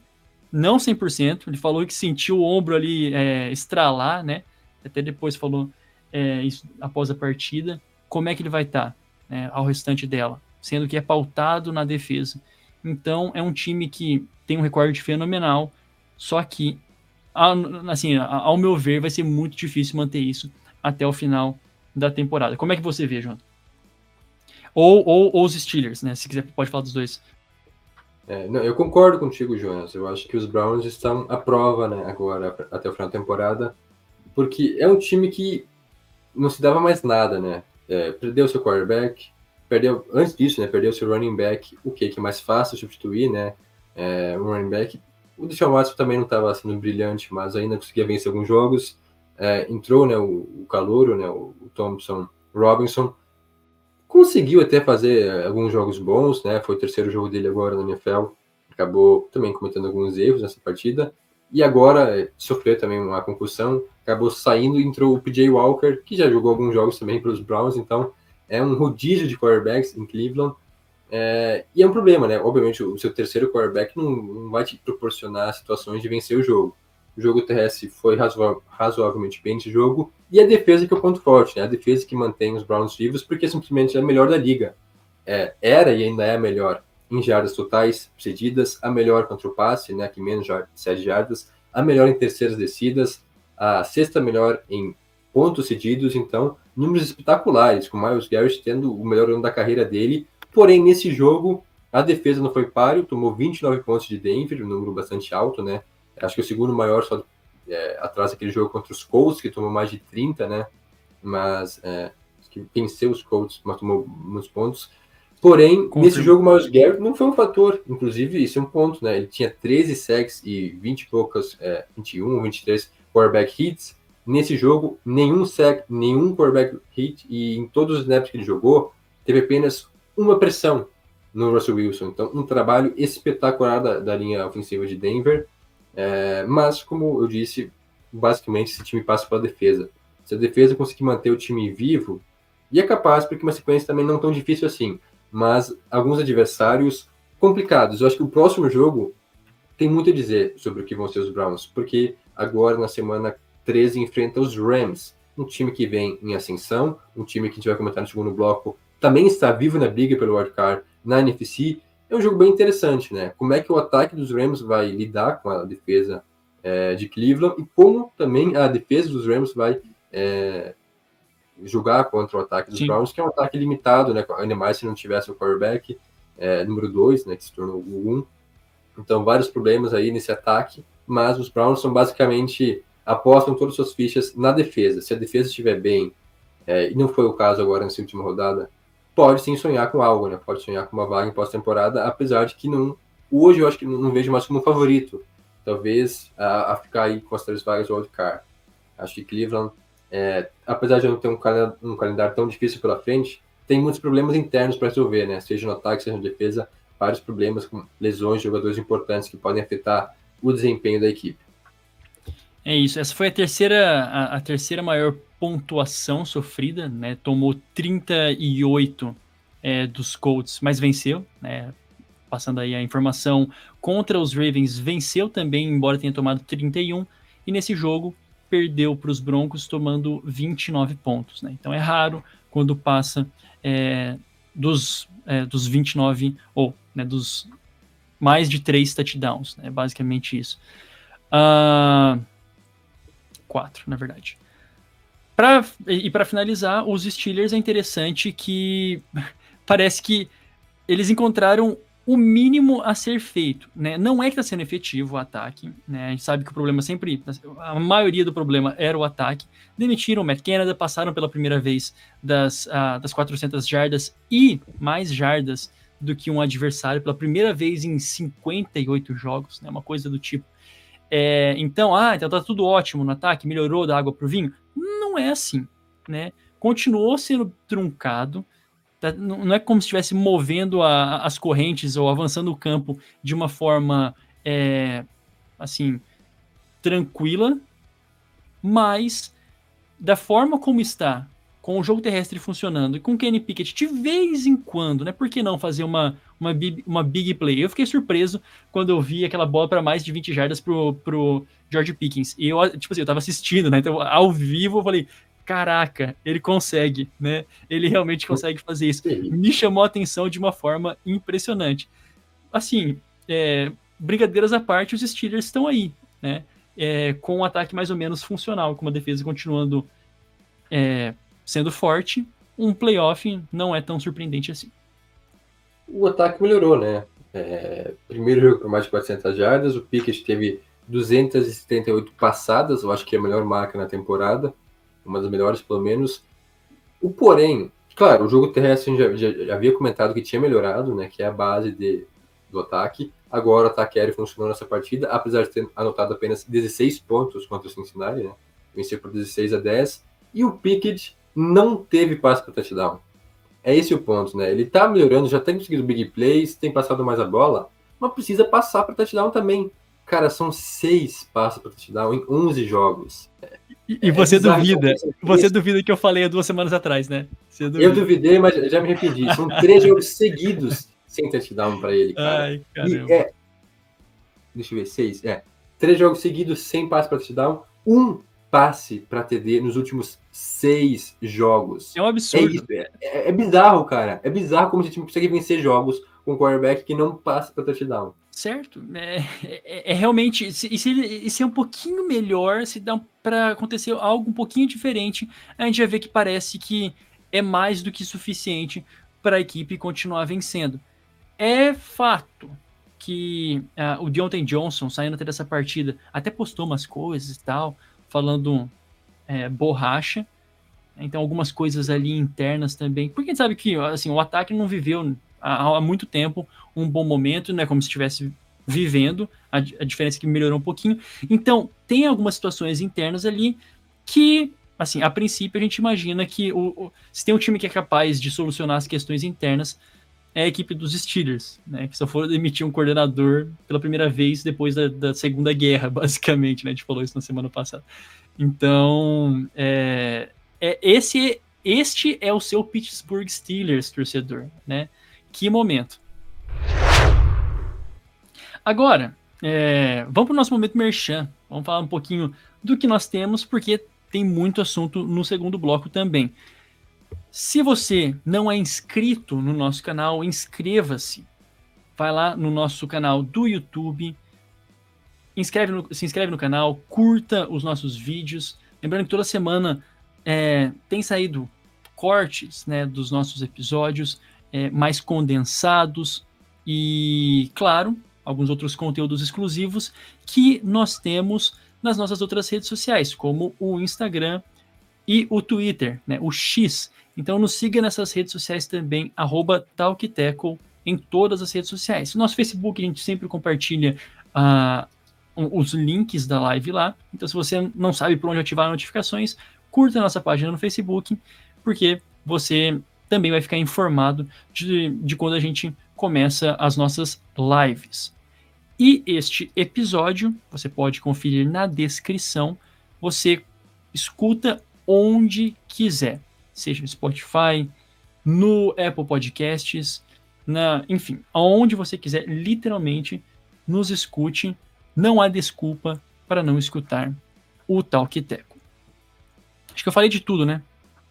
não 100%. Ele falou que sentiu o ombro ali é, estralar, né? Até depois falou é, isso após a partida. Como é que ele vai estar tá, né, ao restante dela? Sendo que é pautado na defesa. Então, é um time que tem um recorde fenomenal, só que, assim, ao meu ver, vai ser muito difícil manter isso até o final da temporada. Como é que você vê, João? Ou, ou, ou os Steelers, né? Se quiser, pode falar dos dois. É, não, eu concordo contigo, Jonas. Eu acho que os Browns estão à prova, né, agora, até o final da temporada, porque é um time que não se dava mais nada, né? É, perdeu seu quarterback, perdeu, antes disso, né, perdeu seu running back, o que, que é mais fácil substituir, né? É, um running back. O Deshaun Watson também não estava sendo brilhante, mas ainda conseguia vencer alguns jogos. É, entrou, né, o, o Calouro, né, o, Thompson Robinson, conseguiu até fazer alguns jogos bons, né? Foi o terceiro jogo dele agora na NFL. Acabou também cometendo alguns erros nessa partida. E agora é, sofreu também uma concussão, acabou saindo entrou o PJ Walker, que já jogou alguns jogos também para os Browns, então é um rodízio de quarterbacks em Cleveland. É, e é um problema, né? Obviamente, o seu terceiro quarterback não, não, vai te proporcionar situações de vencer o jogo. O jogo terrestre foi razoável, razoavelmente bem nesse jogo, e a defesa que é o ponto forte, né? A defesa que mantém os Browns vivos, porque simplesmente é a melhor da liga. É, era e ainda é a melhor em jardas totais cedidas, a melhor contra o passe, né, que menos 7 jardas, a melhor em terceiras descidas, a sexta melhor em pontos cedidos, então números espetaculares, com o Miles Garrett tendo o melhor ano da carreira dele, porém nesse jogo a defesa não foi páreo, tomou 29 pontos de Denver, um número bastante alto, né, acho que o segundo maior só é, atrás daquele jogo contra os Colts, que tomou mais de 30, né, mas é, que venceu os Colts, mas tomou muitos pontos, Porém, Confirma. nesse jogo, o Miles Garrett não foi um fator. Inclusive, isso é um ponto, né? Ele tinha 13 sacks e 20 e poucas, é, 21 ou 23 quarterback hits. Nesse jogo, nenhum sack, nenhum quarterback hit. E em todos os snaps que ele jogou, teve apenas uma pressão no Russell Wilson. Então, um trabalho espetacular da, da linha ofensiva de Denver. É, mas, como eu disse, basicamente esse time passa pela defesa. Se a defesa conseguir manter o time vivo, e é capaz, porque uma sequência também não tão difícil assim mas alguns adversários complicados. Eu acho que o próximo jogo tem muito a dizer sobre o que vão ser os Browns, porque agora na semana 13 enfrenta os Rams, um time que vem em ascensão, um time que a gente vai comentar no segundo bloco, também está vivo na briga pelo wildcard na NFC. É um jogo bem interessante, né? Como é que o ataque dos Rams vai lidar com a defesa é, de Cleveland e como também a defesa dos Rams vai é, jogar contra o ataque dos Sim. Browns, que é um ataque limitado, né? Ainda mais se não tivesse o quarterback é, número 2, né? Que se tornou o 1. Um. Então, vários problemas aí nesse ataque, mas os Browns são basicamente apostam todas as suas fichas na defesa. Se a defesa estiver bem, é, e não foi o caso agora nessa última rodada, pode sim sonhar com algo, né? Pode sonhar com uma vaga em pós-temporada, apesar de que não. Hoje eu acho que não, não vejo mais como favorito. Talvez a, a, ficar aí com as três vagas do wildcard. Acho que Cleveland é, apesar de não ter um um calendário, tão difícil pela frente, tem muitos problemas internos para resolver, né? Seja no ataque, seja na defesa, vários problemas com lesões de jogadores importantes que podem afetar o desempenho da equipe. É isso. Essa foi a terceira, a, a terceira maior pontuação sofrida, né? Tomou 38 é, dos Colts, mas venceu, né? Passando aí a informação contra os Ravens, venceu também, embora tenha tomado 31. E nesse jogo, perdeu para os Broncos tomando 29 pontos. Né? Então é raro quando passa é, dos, é, dos 29, ou né, dos mais de três touchdowns. É né? basicamente isso. Uh, quatro, na verdade. Pra, e para finalizar, os Steelers é interessante que parece que eles encontraram o mínimo a ser feito, né? Não é que está sendo efetivo o ataque, né? A gente sabe que o problema sempre, a maioria do problema era o ataque. Demitiram o Matt Canada, passaram pela primeira vez das, uh, das 400 jardas e mais jardas do que um adversário pela primeira vez em 58 jogos, né? Uma coisa do tipo. É, então, ah, então tá tudo ótimo no ataque, melhorou da água pro vinho. Não é assim, né? Continuou sendo truncado, Tá, não é como se estivesse movendo a, as correntes ou avançando o campo de uma forma é, assim tranquila, mas da forma como está, com o jogo terrestre funcionando e com o Kenny Pickett de vez em quando, né? Por que não fazer uma, uma, big, uma big play? Eu fiquei surpreso quando eu vi aquela bola para mais de 20 jardas pro, pro George Pickens. E eu, tipo assim, eu tava assistindo, né? Então, ao vivo, eu falei, caraca, ele consegue, né? Ele realmente consegue fazer isso. Me chamou a atenção de uma forma impressionante. Assim, é, brincadeiras à parte, os Steelers estão aí, né? É, com um ataque mais ou menos funcional, com uma defesa continuando é, sendo forte, um playoff não é tão surpreendente assim. O ataque melhorou, né? É, primeiro jogo por mais de 400 jardas, o Pickett teve 278 passadas, eu acho que é a melhor marca na temporada uma das melhores, pelo menos. O porém, claro, o jogo terrestre já, já, já, havia comentado que tinha melhorado, né, que é a base de, do ataque. Agora o ataque aéreo funcionou nessa partida, apesar de ter anotado apenas 16 pontos contra o Cincinnati, né, venceu por 16 a 10. E o Pickett não teve passe para touchdown. É esse o ponto, né? Ele tá melhorando, já tem conseguido big plays, tem passado mais a bola, mas precisa passar para touchdown também. Cara, são seis passos para touchdown em 11 jogos. E, e você é duvida, você duvida que eu falei há duas semanas atrás, né? Eu duvidei, mas já me arrependi. São três jogos seguidos sem touchdown para ele, cara. Ai, caramba. É... Deixa eu ver, seis. É. Três jogos seguidos sem passe para touchdown, um passe para TD nos últimos seis jogos. É um absurdo. É, é, é, bizarro, cara. É bizarro como esse time consegue vencer jogos com um quarterback que não passa para touchdown. Certo. É, é, é realmente. Se, e se, e se é um pouquinho melhor, se dá para acontecer algo um pouquinho diferente, a gente vai ver que parece que é mais do que suficiente para a equipe continuar vencendo. É fato que uh, o Deontay Johnson, saindo até dessa partida, até postou umas coisas e tal, falando é, borracha. Então, algumas coisas ali internas também. Porque a gente sabe que assim, o ataque não viveu há, há muito tempo um bom momento, não é como se estivesse vivendo, a, a diferença é que melhorou um pouquinho. Então, tem algumas situações internas ali que, assim, a princípio a gente imagina que o, o, se tem um time que é capaz de solucionar as questões internas, é a equipe dos Steelers, né? Que só foram demitir um coordenador pela primeira vez depois da, da Segunda Guerra, basicamente, né? A gente falou isso na semana passada. Então, é, é esse, este é o seu Pittsburgh Steelers, torcedor, né? Que momento. Agora, é, vamos para o nosso momento merchan. Vamos falar um pouquinho do que nós temos, porque tem muito assunto no segundo bloco também. Se você não é inscrito no nosso canal, inscreva-se. Vai lá no nosso canal do YouTube, inscreve no, se inscreve no canal, curta os nossos vídeos. Lembrando que toda semana é, tem saído cortes né, dos nossos episódios é, mais condensados e, claro, alguns outros conteúdos exclusivos que nós temos nas nossas outras redes sociais, como o Instagram e o Twitter, né, o X. Então nos siga nessas redes sociais também, arroba Talkteco, em todas as redes sociais. No nosso Facebook a gente sempre compartilha uh, os links da live lá. Então se você não sabe por onde ativar notificações, curta a nossa página no Facebook, porque você também vai ficar informado de, de quando a gente começa as nossas lives. E este episódio, você pode conferir na descrição, você escuta onde quiser, seja no Spotify, no Apple Podcasts, na, enfim, aonde você quiser, literalmente nos escute. Não há desculpa para não escutar o Talk Teco. Acho que eu falei de tudo, né?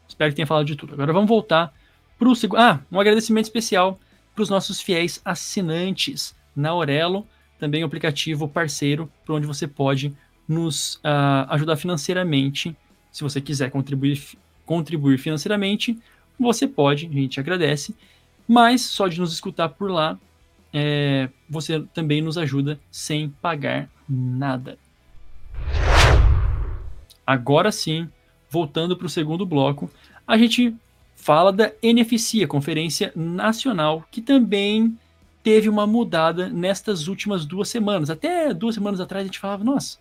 Espero que tenha falado de tudo. Agora vamos voltar para o segundo. Ah, um agradecimento especial para os nossos fiéis assinantes na Aurelo, também um aplicativo parceiro, por onde você pode nos uh, ajudar financeiramente. Se você quiser contribuir, contribuir financeiramente, você pode, a gente agradece. Mas só de nos escutar por lá, é, você também nos ajuda sem pagar nada. Agora sim, voltando para o segundo bloco, a gente fala da NFC, a Conferência Nacional, que também teve uma mudada nestas últimas duas semanas. Até duas semanas atrás a gente falava, nossa,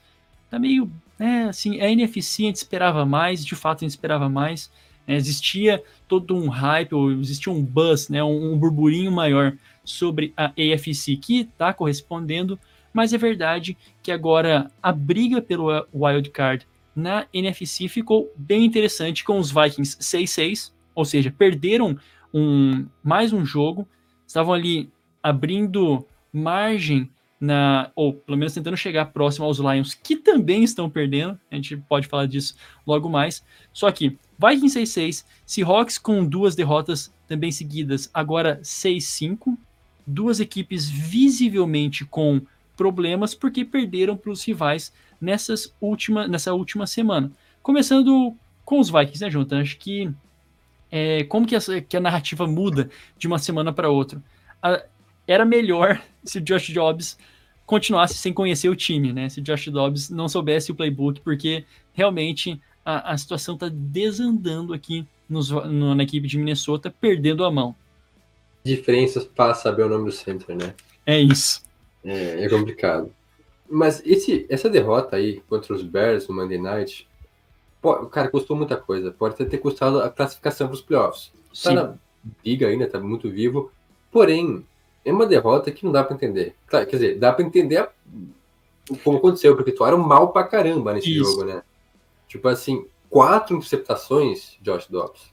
tá meio, é, assim, a gente esperava mais, de fato a gente esperava mais. Né? Existia todo um hype, ou existia um buzz, né, um, um burburinho maior sobre a AFC que está correspondendo, mas é verdade que agora a briga pelo wild card na NFC ficou bem interessante com os Vikings 6-6, ou seja, perderam um, mais um jogo, estavam ali abrindo margem na, ou pelo menos tentando chegar próximo aos Lions, que também estão perdendo. A gente pode falar disso logo mais. Só que Vikings 6-6, Seahawks com duas derrotas também seguidas, agora 6-5. Duas equipes visivelmente com problemas porque perderam para os rivais nessas última, nessa última semana. Começando com os Vikings, né, Jonathan? Acho que é, como que, essa, que a narrativa muda de uma semana para outra. A, era melhor se o Josh Jobs continuasse sem conhecer o time, né? Se o Josh Dobbs não soubesse o playbook, porque realmente a, a situação está desandando aqui nos, no, na equipe de Minnesota, perdendo a mão. Diferenças para saber o nome do center, né? É isso. É, é complicado. Mas esse, essa derrota aí contra os Bears no Monday Night, pode, cara, custou muita coisa. Pode até ter custado a classificação para os playoffs. Tá Sim. na briga ainda, tá muito vivo. Porém, é uma derrota que não dá para entender. Claro, quer dizer, dá para entender a, como aconteceu, porque tu era mal pra caramba nesse Isso. jogo, né? Tipo assim, quatro interceptações, Josh Dobbs.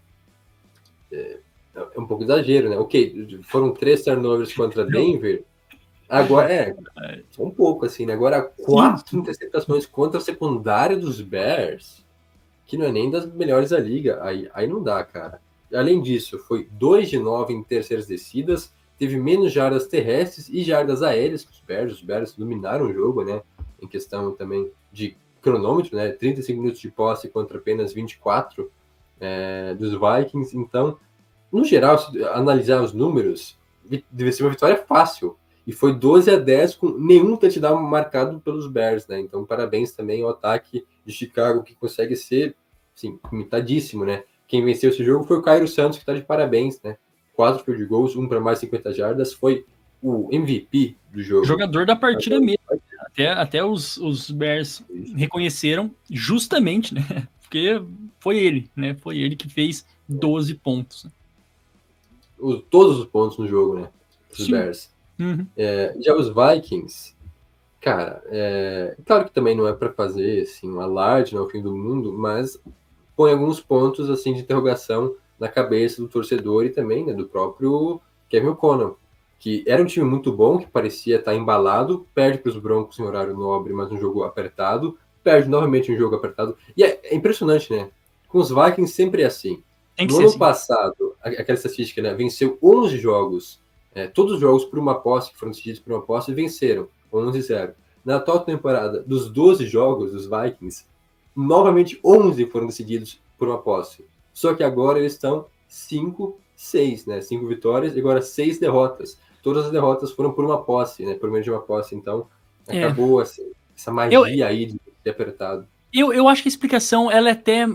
É, é, um pouco exagero, né? Ok, foram três turnovers contra Denver. Agora, é, um pouco assim, né? Agora, quatro interceptações contra a secundária dos Bears, que não é nem das melhores da liga. Aí, aí não dá, cara. Além disso, foi 2 de 9 em terceiras descidas, teve menos jardas terrestres e jardas aéreas que os Bears. Os Bears dominaram o jogo, né? Em questão também de cronômetro, né? 35 minutos de posse contra apenas 24 é, dos Vikings. Então, no geral, se analisar os números, deve ser uma vitória fácil. E foi 12 a 10 com nenhum touchdown marcado pelos Bears, né? Então, parabéns também ao ataque de Chicago, que consegue ser, sim, limitadíssimo, né? Quem venceu esse jogo foi o Cairo Santos, que está de parabéns, né? Quatro field goals, um para mais 50 jardas, foi o MVP do jogo. Jogador da partida mesmo. Até, até os, os Bears reconheceram justamente, né? Porque foi ele, né? Foi ele que fez 12 pontos. O, todos os pontos no jogo, né? Os Bears. Uhum. É, já os Vikings, cara, é, claro que também não é para fazer assim, um alarde, não é o fim do mundo, mas põe alguns pontos assim de interrogação na cabeça do torcedor e também né, do próprio Kevin O'Connell, que era um time muito bom, que parecia estar embalado, perde para os Broncos em horário nobre, mas um jogo apertado, perde novamente um jogo apertado. E é, é impressionante, né? Com os Vikings sempre é assim. No ano assim. passado, aquela estatística, né? Venceu 11 jogos, é, todos os jogos por uma posse, que foram decididos por uma posse, venceram 11-0. Na atual temporada, dos 12 jogos dos Vikings, novamente 11 foram decididos por uma posse. Só que agora eles estão 5, 6, né? 5 vitórias e agora 6 derrotas. Todas as derrotas foram por uma posse, né? Por meio de uma posse. Então, é. acabou é. assim, essa magia eu, aí de ter apertado. Eu, eu acho que a explicação ela é até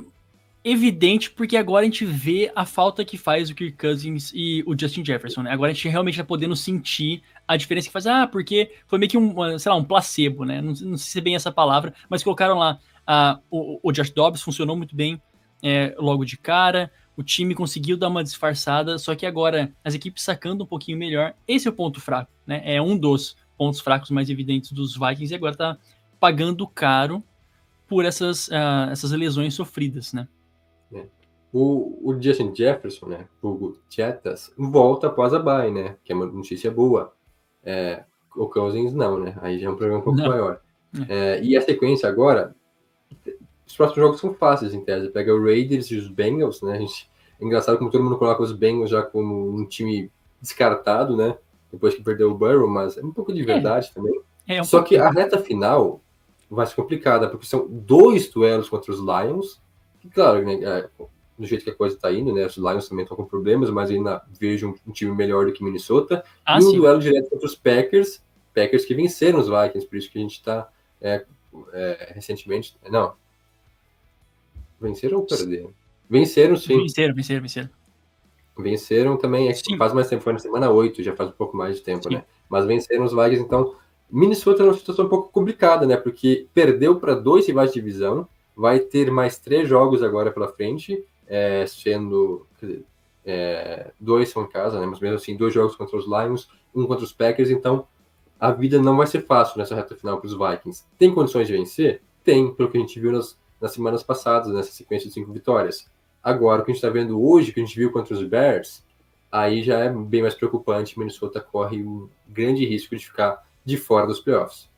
evidente, porque agora a gente vê a falta que faz o Kirk Cousins e o Justin Jefferson, né? Agora a gente realmente vai podendo sentir a diferença que faz. Ah, porque foi meio que um, sei lá, um placebo, né? Não, não sei se é bem essa palavra, mas colocaram lá uh, o, o Josh Dobbs, funcionou muito bem é, logo de cara. O time conseguiu dar uma disfarçada, só que agora as equipes sacando um pouquinho melhor. Esse é o ponto fraco, né? É um dos pontos fracos mais evidentes dos Vikings e agora tá pagando caro por essas, uh, essas lesões sofridas, né? É. O, o, Justin Jefferson, né, o Chetas, volta após a bye, né, que é uma notícia boa. É, o Cousins não, né, aí já é um problema um pouco não. maior. É. É, e a sequência agora, os próximos jogos são fáceis, em tese. Pega o Raiders e os Bengals, né? A gente, é engraçado como todo mundo coloca os Bengals já como um time descartado, né? Depois que perdeu o Burrow, mas é um pouco de é. verdade é. também. É um Só que a reta final vai ser complicada, porque são dois duelos contra os Lions. E, claro, né, é, do jeito que a coisa está indo, né? Os Lions também estão com problemas, mas ainda vejo um, time melhor do que Minnesota. Ah, e um sim. duelo direto contra os Packers, Packers que venceram os Vikings, por isso que a gente está é, é, recentemente. Não. Venceram ou perderam? Venceram, sim. Venceram, venceram, venceram. Venceram também, é que faz mais tempo, foi na semana 8, já faz um pouco mais de tempo, sim. né? Mas venceram os Vikings, então. Minnesota é uma situação um pouco complicada, né? Porque perdeu para dois rivais de divisão, vai ter mais três jogos agora pela frente, é, sendo. É, dois são em casa, né? Mas mesmo assim, dois jogos contra os Lions, um contra os Packers, então a vida não vai ser fácil nessa reta final para os Vikings. Tem condições de vencer? Tem, pelo que a gente viu nas, nas semanas passadas, nessa sequência de cinco vitórias. Agora, o que a gente está vendo hoje, que a gente viu contra os Bears, aí já é bem mais preocupante. Minnesota corre um grande risco de ficar de fora dos playoffs.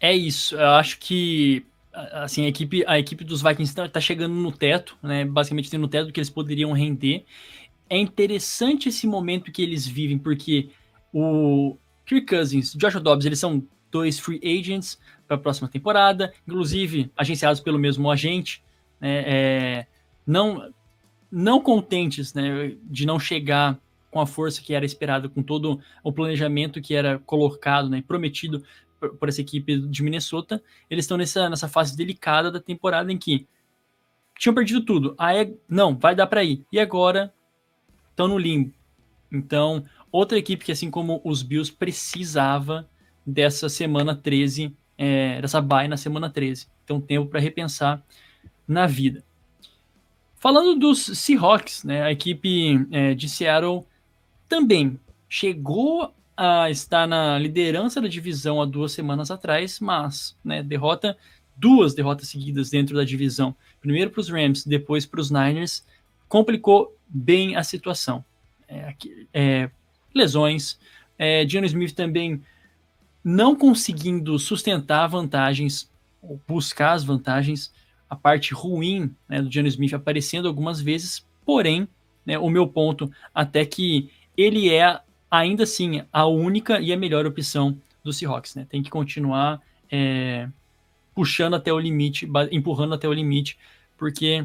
É isso. Eu acho que assim a equipe a equipe dos Vikings está tá chegando no teto, né? Basicamente tem no teto do que eles poderiam render. É interessante esse momento que eles vivem porque o Kirk Cousins, Joshua Dobbs, eles são dois free agents para a próxima temporada, inclusive agenciados pelo mesmo agente, né, é, não, não contentes né, de não chegar com a força que era esperada, com todo o planejamento que era colocado, né, prometido por, por essa equipe de Minnesota, eles estão nessa, nessa fase delicada da temporada em que tinham perdido tudo. Aí, não, vai dar para ir. E agora estão no limbo. Então, outra equipe que, assim como os Bills, precisava dessa semana 13, é, dessa bye na semana 13. Então, tempo para repensar na vida. Falando dos Seahawks, né, a equipe é, de Seattle também chegou a estar na liderança da divisão há duas semanas atrás, mas né, derrota duas derrotas seguidas dentro da divisão, primeiro para os Rams, depois para os Niners, complicou bem a situação. É, é, lesões. É, Smith também não conseguindo sustentar vantagens, ou buscar as vantagens, a parte ruim né, do Geno Smith aparecendo algumas vezes, porém, né, o meu ponto até que ele é ainda assim a única e a melhor opção do Seahawks, né? Tem que continuar é, puxando até o limite, empurrando até o limite, porque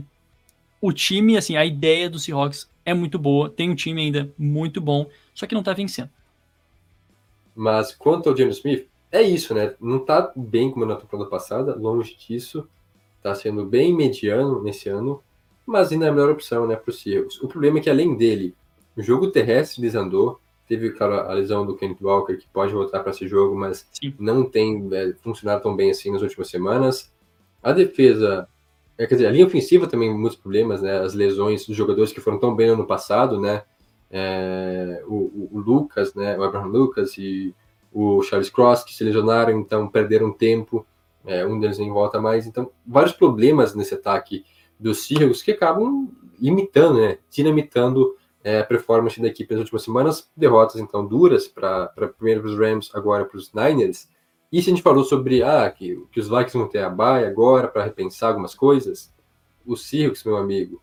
o time, assim, a ideia do Seahawks é muito boa, tem um time ainda muito bom, só que não tá vencendo. Mas quanto ao James Smith, é isso, né? Não tá bem como na temporada passada, longe disso. Tá sendo bem mediano nesse ano, mas ainda é a melhor opção, né, para os Seahawks. O problema é que além dele, o jogo terrestre desandou, teve cara, a lesão do Kenneth Walker, que pode voltar para esse jogo, mas Sim. não tem é, funcionado tão bem assim nas últimas semanas. A defesa é, quer dizer, a linha ofensiva também muitos problemas, né? As lesões dos jogadores que foram tão bem no ano passado, né? É, o, o, Lucas, né? O Abraham Lucas e o Charles Cross que se lesionaram, então perderam tempo. É, um deles nem volta mais. Então, vários problemas nesse ataque dos Seahawks que acabam limitando, né? Dinamitando é, a performance da equipe nas últimas semanas. Derrotas, então, duras para primeiro para os Rams, agora para os Niners. E se a gente falou sobre ah, que, que os Vikings vão ter a baia agora para repensar algumas coisas, o Seahawks, meu amigo,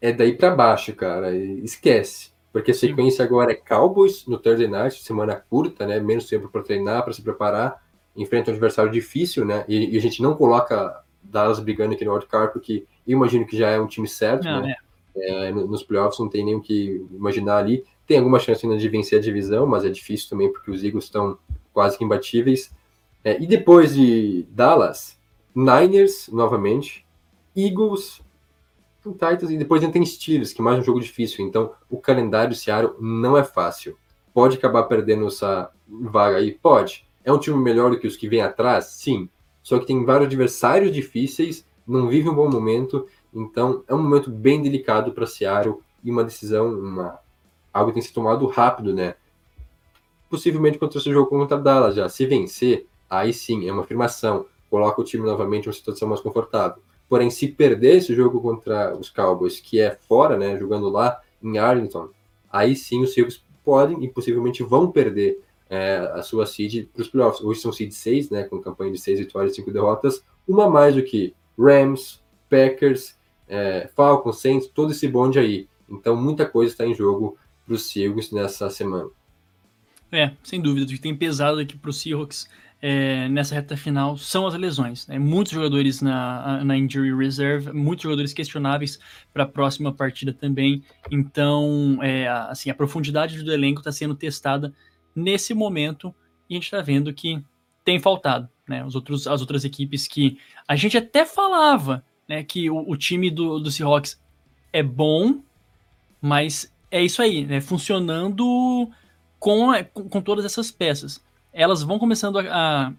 é daí para baixo, cara. Esquece. Porque a sequência agora é Cowboys no Thursday Night, semana curta, né? Menos tempo para treinar, para se preparar. Enfrenta um adversário difícil, né? E, e, a gente não coloca Dallas brigando aqui no wildcard, porque eu imagino que já é um time certo, não, né? É. É, nos playoffs não tem nem o que imaginar ali. Tem alguma chance ainda de vencer a divisão, mas é difícil também porque os Eagles estão quase que imbatíveis. É, e depois de Dallas, Niners novamente, Eagles, Titans e depois ainda tem Steelers, que é mais um jogo difícil. Então o calendário Seattle não é fácil. Pode acabar perdendo essa vaga aí? Pode. É um time melhor do que os que vêm atrás? Sim. Só que tem vários adversários difíceis, não vive um bom momento, então é um momento bem delicado para Seattle e uma decisão, uma algo tem que ser tomado rápido, né? Possivelmente contra esse jogo contra Dallas já. Se vencer, aí sim, é uma afirmação. Coloca o time novamente em uma situação mais confortável. Porém, se perder esse jogo contra os Cowboys, que é fora, né, jogando lá em Arlington, aí sim os Seahawks podem e possivelmente vão perder é, a sua seed para os playoffs. Hoje são seed 6, né, com campanha de 6 vitórias e 5 derrotas, uma mais do que Rams, Packers, é, Falcons, Saints, todo esse bonde aí. Então, muita coisa está em jogo para os Seahawks nessa semana. É, sem dúvida, tem pesado aqui para os Seahawks é, nessa reta final são as lesões. Né? Muitos jogadores na, na injury reserve, muitos jogadores questionáveis para a próxima partida também. Então, é, assim, a profundidade do elenco está sendo testada nesse momento e a gente está vendo que tem faltado. Né? Os outros, as outras equipes que a gente até falava né, que o, o time do, do Seahawks é bom, mas é isso aí, né? funcionando com, com, com todas essas peças elas vão começando a,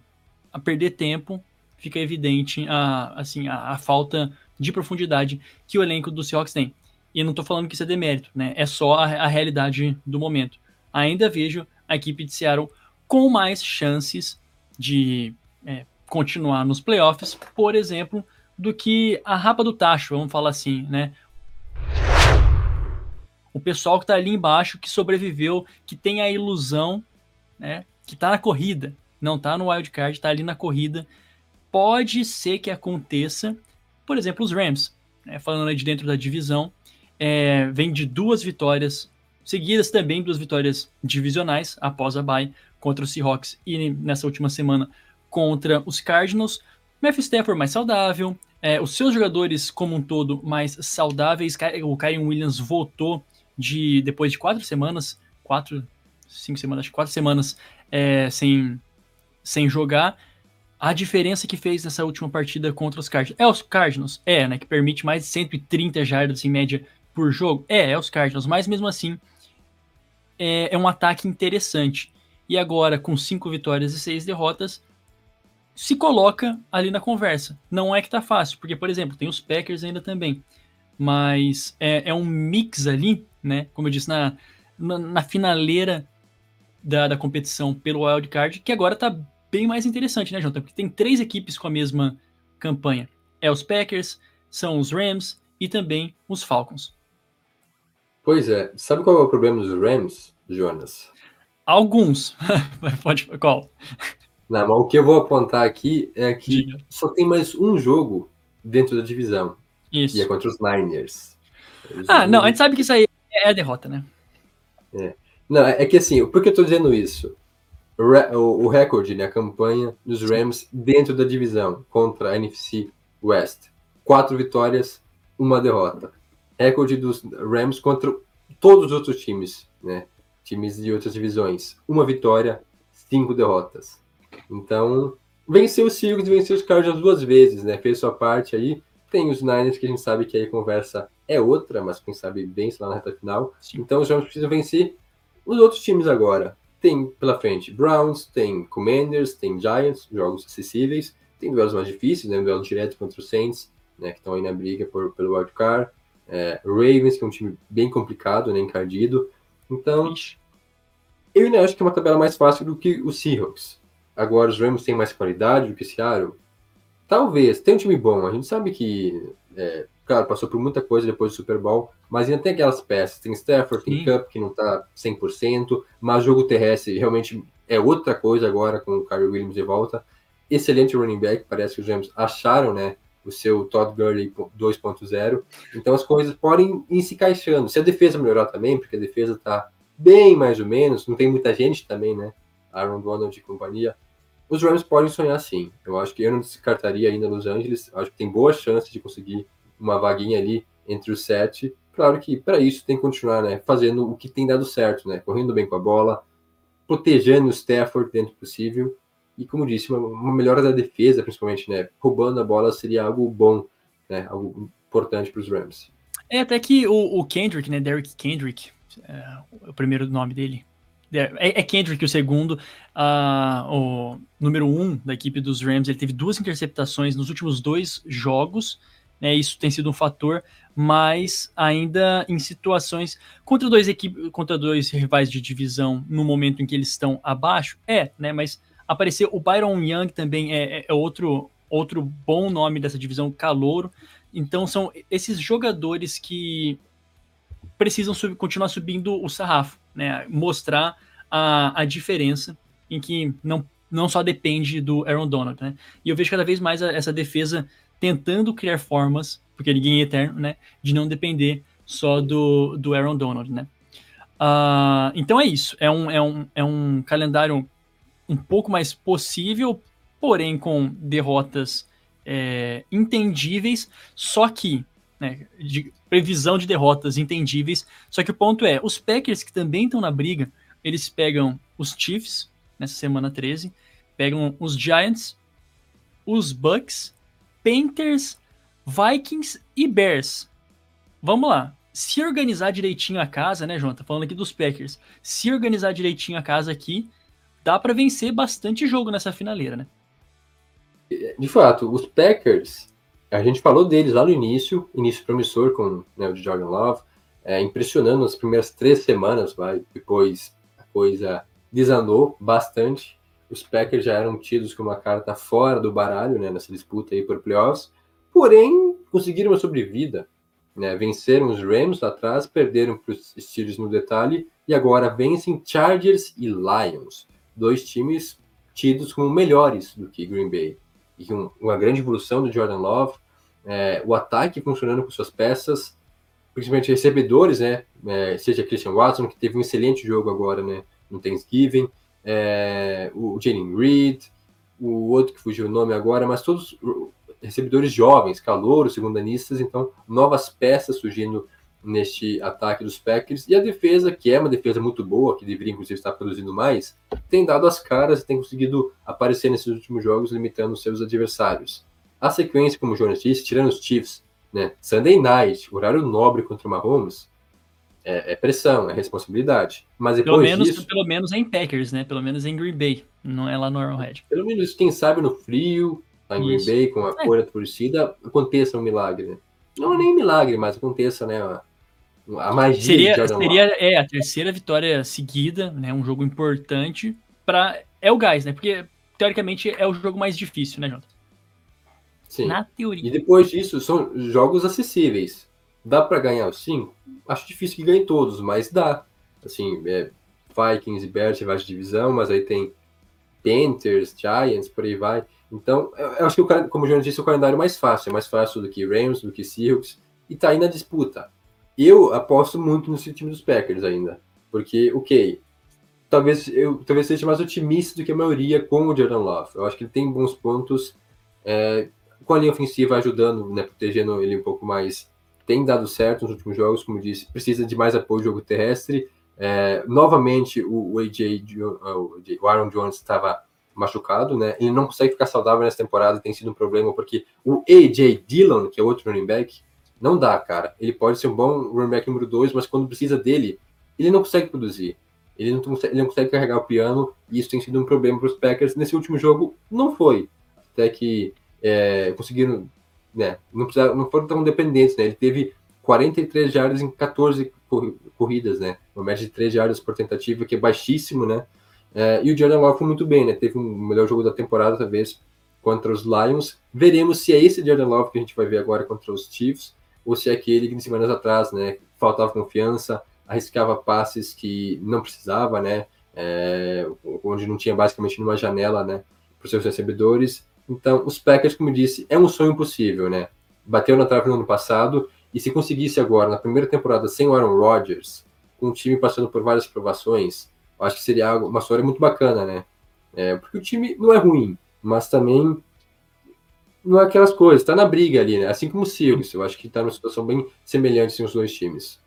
a perder tempo, fica evidente a, assim, a, a, falta de profundidade que o elenco do Seahawks tem. E não estou falando que isso é demérito, né? É só a, a, realidade do momento. Ainda vejo a equipe de Seattle com mais chances de é, continuar nos playoffs, por exemplo, do que a rapa do tacho, vamos falar assim, né? O pessoal que está ali embaixo, que sobreviveu, que tem a ilusão, né? Que está na corrida, não está no wildcard, está ali na corrida, pode ser que aconteça, por exemplo, os Rams, né, falando de dentro da divisão, é, vem de duas vitórias seguidas também, duas vitórias divisionais após a bye contra os Seahawks e nessa última semana contra os Cardinals. Matthew Stafford mais saudável, é, os seus jogadores como um todo mais saudáveis. O Kyron Williams voltou de depois de quatro semanas, quatro, cinco semanas, quatro semanas é, sem, sem jogar. A diferença que fez nessa última partida contra os Cardinals. É os Cardinals? É, né? Que permite mais de 130 jardas em média por jogo. É, é os Cardinals. Mas mesmo assim, é, é um ataque interessante. E agora, com cinco vitórias e seis derrotas, se coloca ali na conversa. Não é que tá fácil, porque, por exemplo, tem os Packers ainda também. Mas é, é um mix ali, né? Como eu disse, na, na, na finaleira da, da competição pelo wildcard, que agora está bem mais interessante, né, Jonathan? Porque tem três equipes com a mesma campanha. É os Packers, são os Rams e também os Falcons. Pois é. Sabe qual é o problema dos Rams, Jonas? Alguns. Pode. Qual? Não, mas o que eu vou apontar aqui é que Diga. só tem mais um jogo dentro da divisão. Isso. E é contra os Niners. Os ah, não, a gente sabe que isso aí é a derrota, né? É. Não, é que assim, por que eu tô dizendo isso? O, o recorde, né, a campanha dos Rams dentro da divisão contra a NFC West. Quatro vitórias, uma derrota. Recorde dos Rams contra todos os outros times, né? Times de outras divisões. Uma vitória, cinco derrotas. Então, venceu os Seahawks venceu os Cardinals duas vezes, né? Fez sua parte aí. Tem os Niners, que a gente sabe que aí a conversa é outra, mas quem sabe vence lá na reta final. Sim. Então, os Rams precisam vencer os outros times agora tem pela frente Browns, tem Commanders, tem Giants, jogos acessíveis, tem duelos mais difíceis, né? Um duelo direto contra os Saints, né? Que estão aí na briga por, pelo wildcard. É, Ravens, que é um time bem complicado, né? Encardido. Então, eu ainda acho que é uma tabela mais fácil do que os Seahawks. Agora, os Rams têm mais qualidade do que o Seattle? Talvez. Tem um time bom. A gente sabe que é, Claro, passou por muita coisa depois do Super Bowl, mas ainda tem aquelas peças. Tem Stafford, tem Sim. Cup, que não tá 100%, mas o jogo terrestre realmente é outra coisa agora com o Kyrie Williams de volta. Excelente running back, parece que os Rams acharam, né, o seu Todd Gurley 2.0. Então as coisas podem ir se encaixando. Se a defesa melhorar também, porque a defesa tá bem mais ou menos, não tem muita gente também, né, Aaron Donald e companhia, os Rams podem sonhar sim. Eu acho que eu não descartaria ainda Los Angeles, acho que tem boa chance de conseguir uma vaguinha ali entre os sete. Claro que para isso tem que continuar, né, fazendo o que tem dado certo, né, correndo bem com a bola, protegendo o Stafford dentro possível e, como disse, uma, uma melhora da defesa, principalmente, né, roubando a bola seria algo bom, né, algo importante para os Rams. É até que o, o, Kendrick, né, Derrick Kendrick, é, o primeiro nome dele, é, é Kendrick o segundo, uh, o número um da equipe dos Rams, ele teve duas interceptações nos últimos dois jogos, né, isso tem sido um fator, mas ainda em situações contra dois equipes, contra dois rivais de divisão no momento em que eles estão abaixo, é, né? Mas apareceu o Byron Young também é, é, é outro outro bom nome dessa divisão, calouro. Então são esses jogadores que precisam sub, continuar subindo o sarrafo, né? Mostrar a, a diferença em que não, não só depende do Aaron Donald, né? E eu vejo cada vez mais a, essa defesa tentando criar formas, porque ninguém é eterno, né? De não depender só do, do Aaron Donald, né? Uh, então é isso. É um, é, um, é um calendário um pouco mais possível, porém com derrotas é, entendíveis, só que, né, de previsão de derrotas entendíveis, só que o ponto é, os Packers que também estão na briga, eles pegam os Chiefs, nessa semana 13, pegam os Giants, os Bucks, Panthers, Vikings e Bears. Vamos lá. Se organizar direitinho a casa, né, João? Tá falando aqui dos Packers. Se organizar direitinho a casa aqui, dá para vencer bastante jogo nessa finaleira, né? De fato, os Packers, a gente falou deles lá no início, início promissor com né, o Jordan Love, é, impressionando nas primeiras três semanas, vai, depois a coisa desandou bastante. Os Packers já eram tidos como uma carta fora do baralho, né, nessa disputa aí por playoffs, porém conseguiram uma sobrevida, né, venceram os Rams lá atrás, perderam para os Steelers no detalhe e agora vencem Chargers e Lions, dois times tidos como melhores do que Green Bay e um, uma grande evolução do Jordan Love, é, o ataque funcionando com suas peças, principalmente recebedores, né? É, seja Christian Watson, que teve um excelente jogo agora, né? No Thanksgiving, é, o Jalen Reed, o outro que fugiu o nome agora, mas todos recebedores jovens, calouros, segundanistas, então novas peças surgindo neste ataque dos Packers. E a defesa, que é uma defesa muito boa, que deveria inclusive estar produzindo mais, tem dado as caras e tem conseguido aparecer nesses últimos jogos, limitando seus adversários. A sequência, como o Jonas disse, tirando os Chiefs, né, Sunday Night, horário nobre contra o Mahomes, é, é pressão, é responsabilidade. Mas depois pelo menos, disso, pelo menos em Packers, né? Pelo menos em Green Bay, não é lá no Arrowhead. Pelo menos, quem sabe no frio, lá em Green Bay, com a é. cor da torcida, aconteça um milagre, né? Não é nem milagre, mas aconteça, né? A magia seria, seria é, a terceira vitória seguida, né? Um jogo importante para é o gás, né? Porque teoricamente é o jogo mais difícil, né, Jota? Sim. Na teoria. E depois disso são jogos acessíveis. Dá para ganhar os cinco? Acho difícil que ganhe todos, mas dá. Assim, é, Vikings e Bears vai de divisão, mas aí tem Panthers, Giants, por aí vai. Então, eu acho que, como o Jonas disse, o calendário é mais fácil. É mais fácil do que Rams, do que Seahawks. E tá aí na disputa. Eu aposto muito nesse time dos Packers ainda. Porque, ok, talvez eu talvez seja mais otimista do que a maioria com o Jordan Love. Eu acho que ele tem bons pontos. É, com a linha ofensiva ajudando, né, protegendo ele um pouco mais. Tem dado certo nos últimos jogos, como disse, precisa de mais apoio no jogo terrestre. É, novamente, o, o AJ, o Aaron Jones estava machucado, né? Ele não consegue ficar saudável nessa temporada, tem sido um problema, porque o AJ Dillon, que é outro running back, não dá, cara. Ele pode ser um bom running back número 2, mas quando precisa dele, ele não consegue produzir. Ele não, consegue, ele não consegue carregar o piano, e isso tem sido um problema para os Packers. Nesse último jogo, não foi. Até que é, conseguiram, né? Não, precisaram, não foram tão dependentes, né? Ele teve 43 jardas em 14 corridas, né? Uma média de 3 jardas por tentativa, que é baixíssimo, né? É, e o Jordan Love foi muito bem, né? Teve um melhor jogo da temporada, talvez, contra os Lions. Veremos se é esse Jordan Love que a gente vai ver agora contra os Chiefs ou se é aquele que semanas atrás, né, faltava confiança, arriscava passes que não precisava, né, é, onde não tinha basicamente nenhuma janela, né, para os seus recebedores. Então, os Packers, como disse, é um sonho possível, né? Bateu na trave no ano passado e se conseguisse agora, na primeira temporada, sem o Aaron Rodgers, com o time passando por várias provações, eu acho que seria uma história muito bacana, né? É, porque o time não é ruim, mas também não é aquelas coisas, tá na briga ali, né? Assim como o Seahawks, eu acho que tá numa situação bem semelhante assim, os dois times.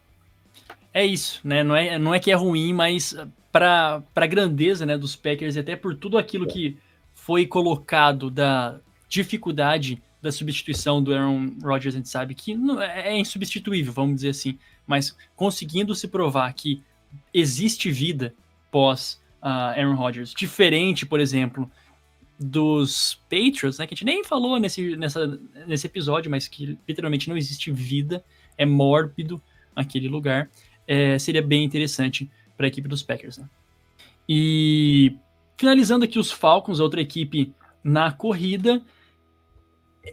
É isso, né? Não é, não é que é ruim, mas para a grandeza né, dos Packers, e até por tudo aquilo é. que foi colocado da dificuldade da substituição do Aaron Rodgers, a gente sabe que é, é insubstituível, vamos dizer assim, mas conseguindo se provar que existe vida pós uh, Aaron Rodgers, diferente, por exemplo, dos Patriots, né, que a gente nem falou nesse, nessa, nesse episódio, mas que literalmente não existe vida, é mórbido aquele lugar, é, seria bem interessante para a equipe dos Packers. Né? E finalizando aqui os Falcons, outra equipe na corrida,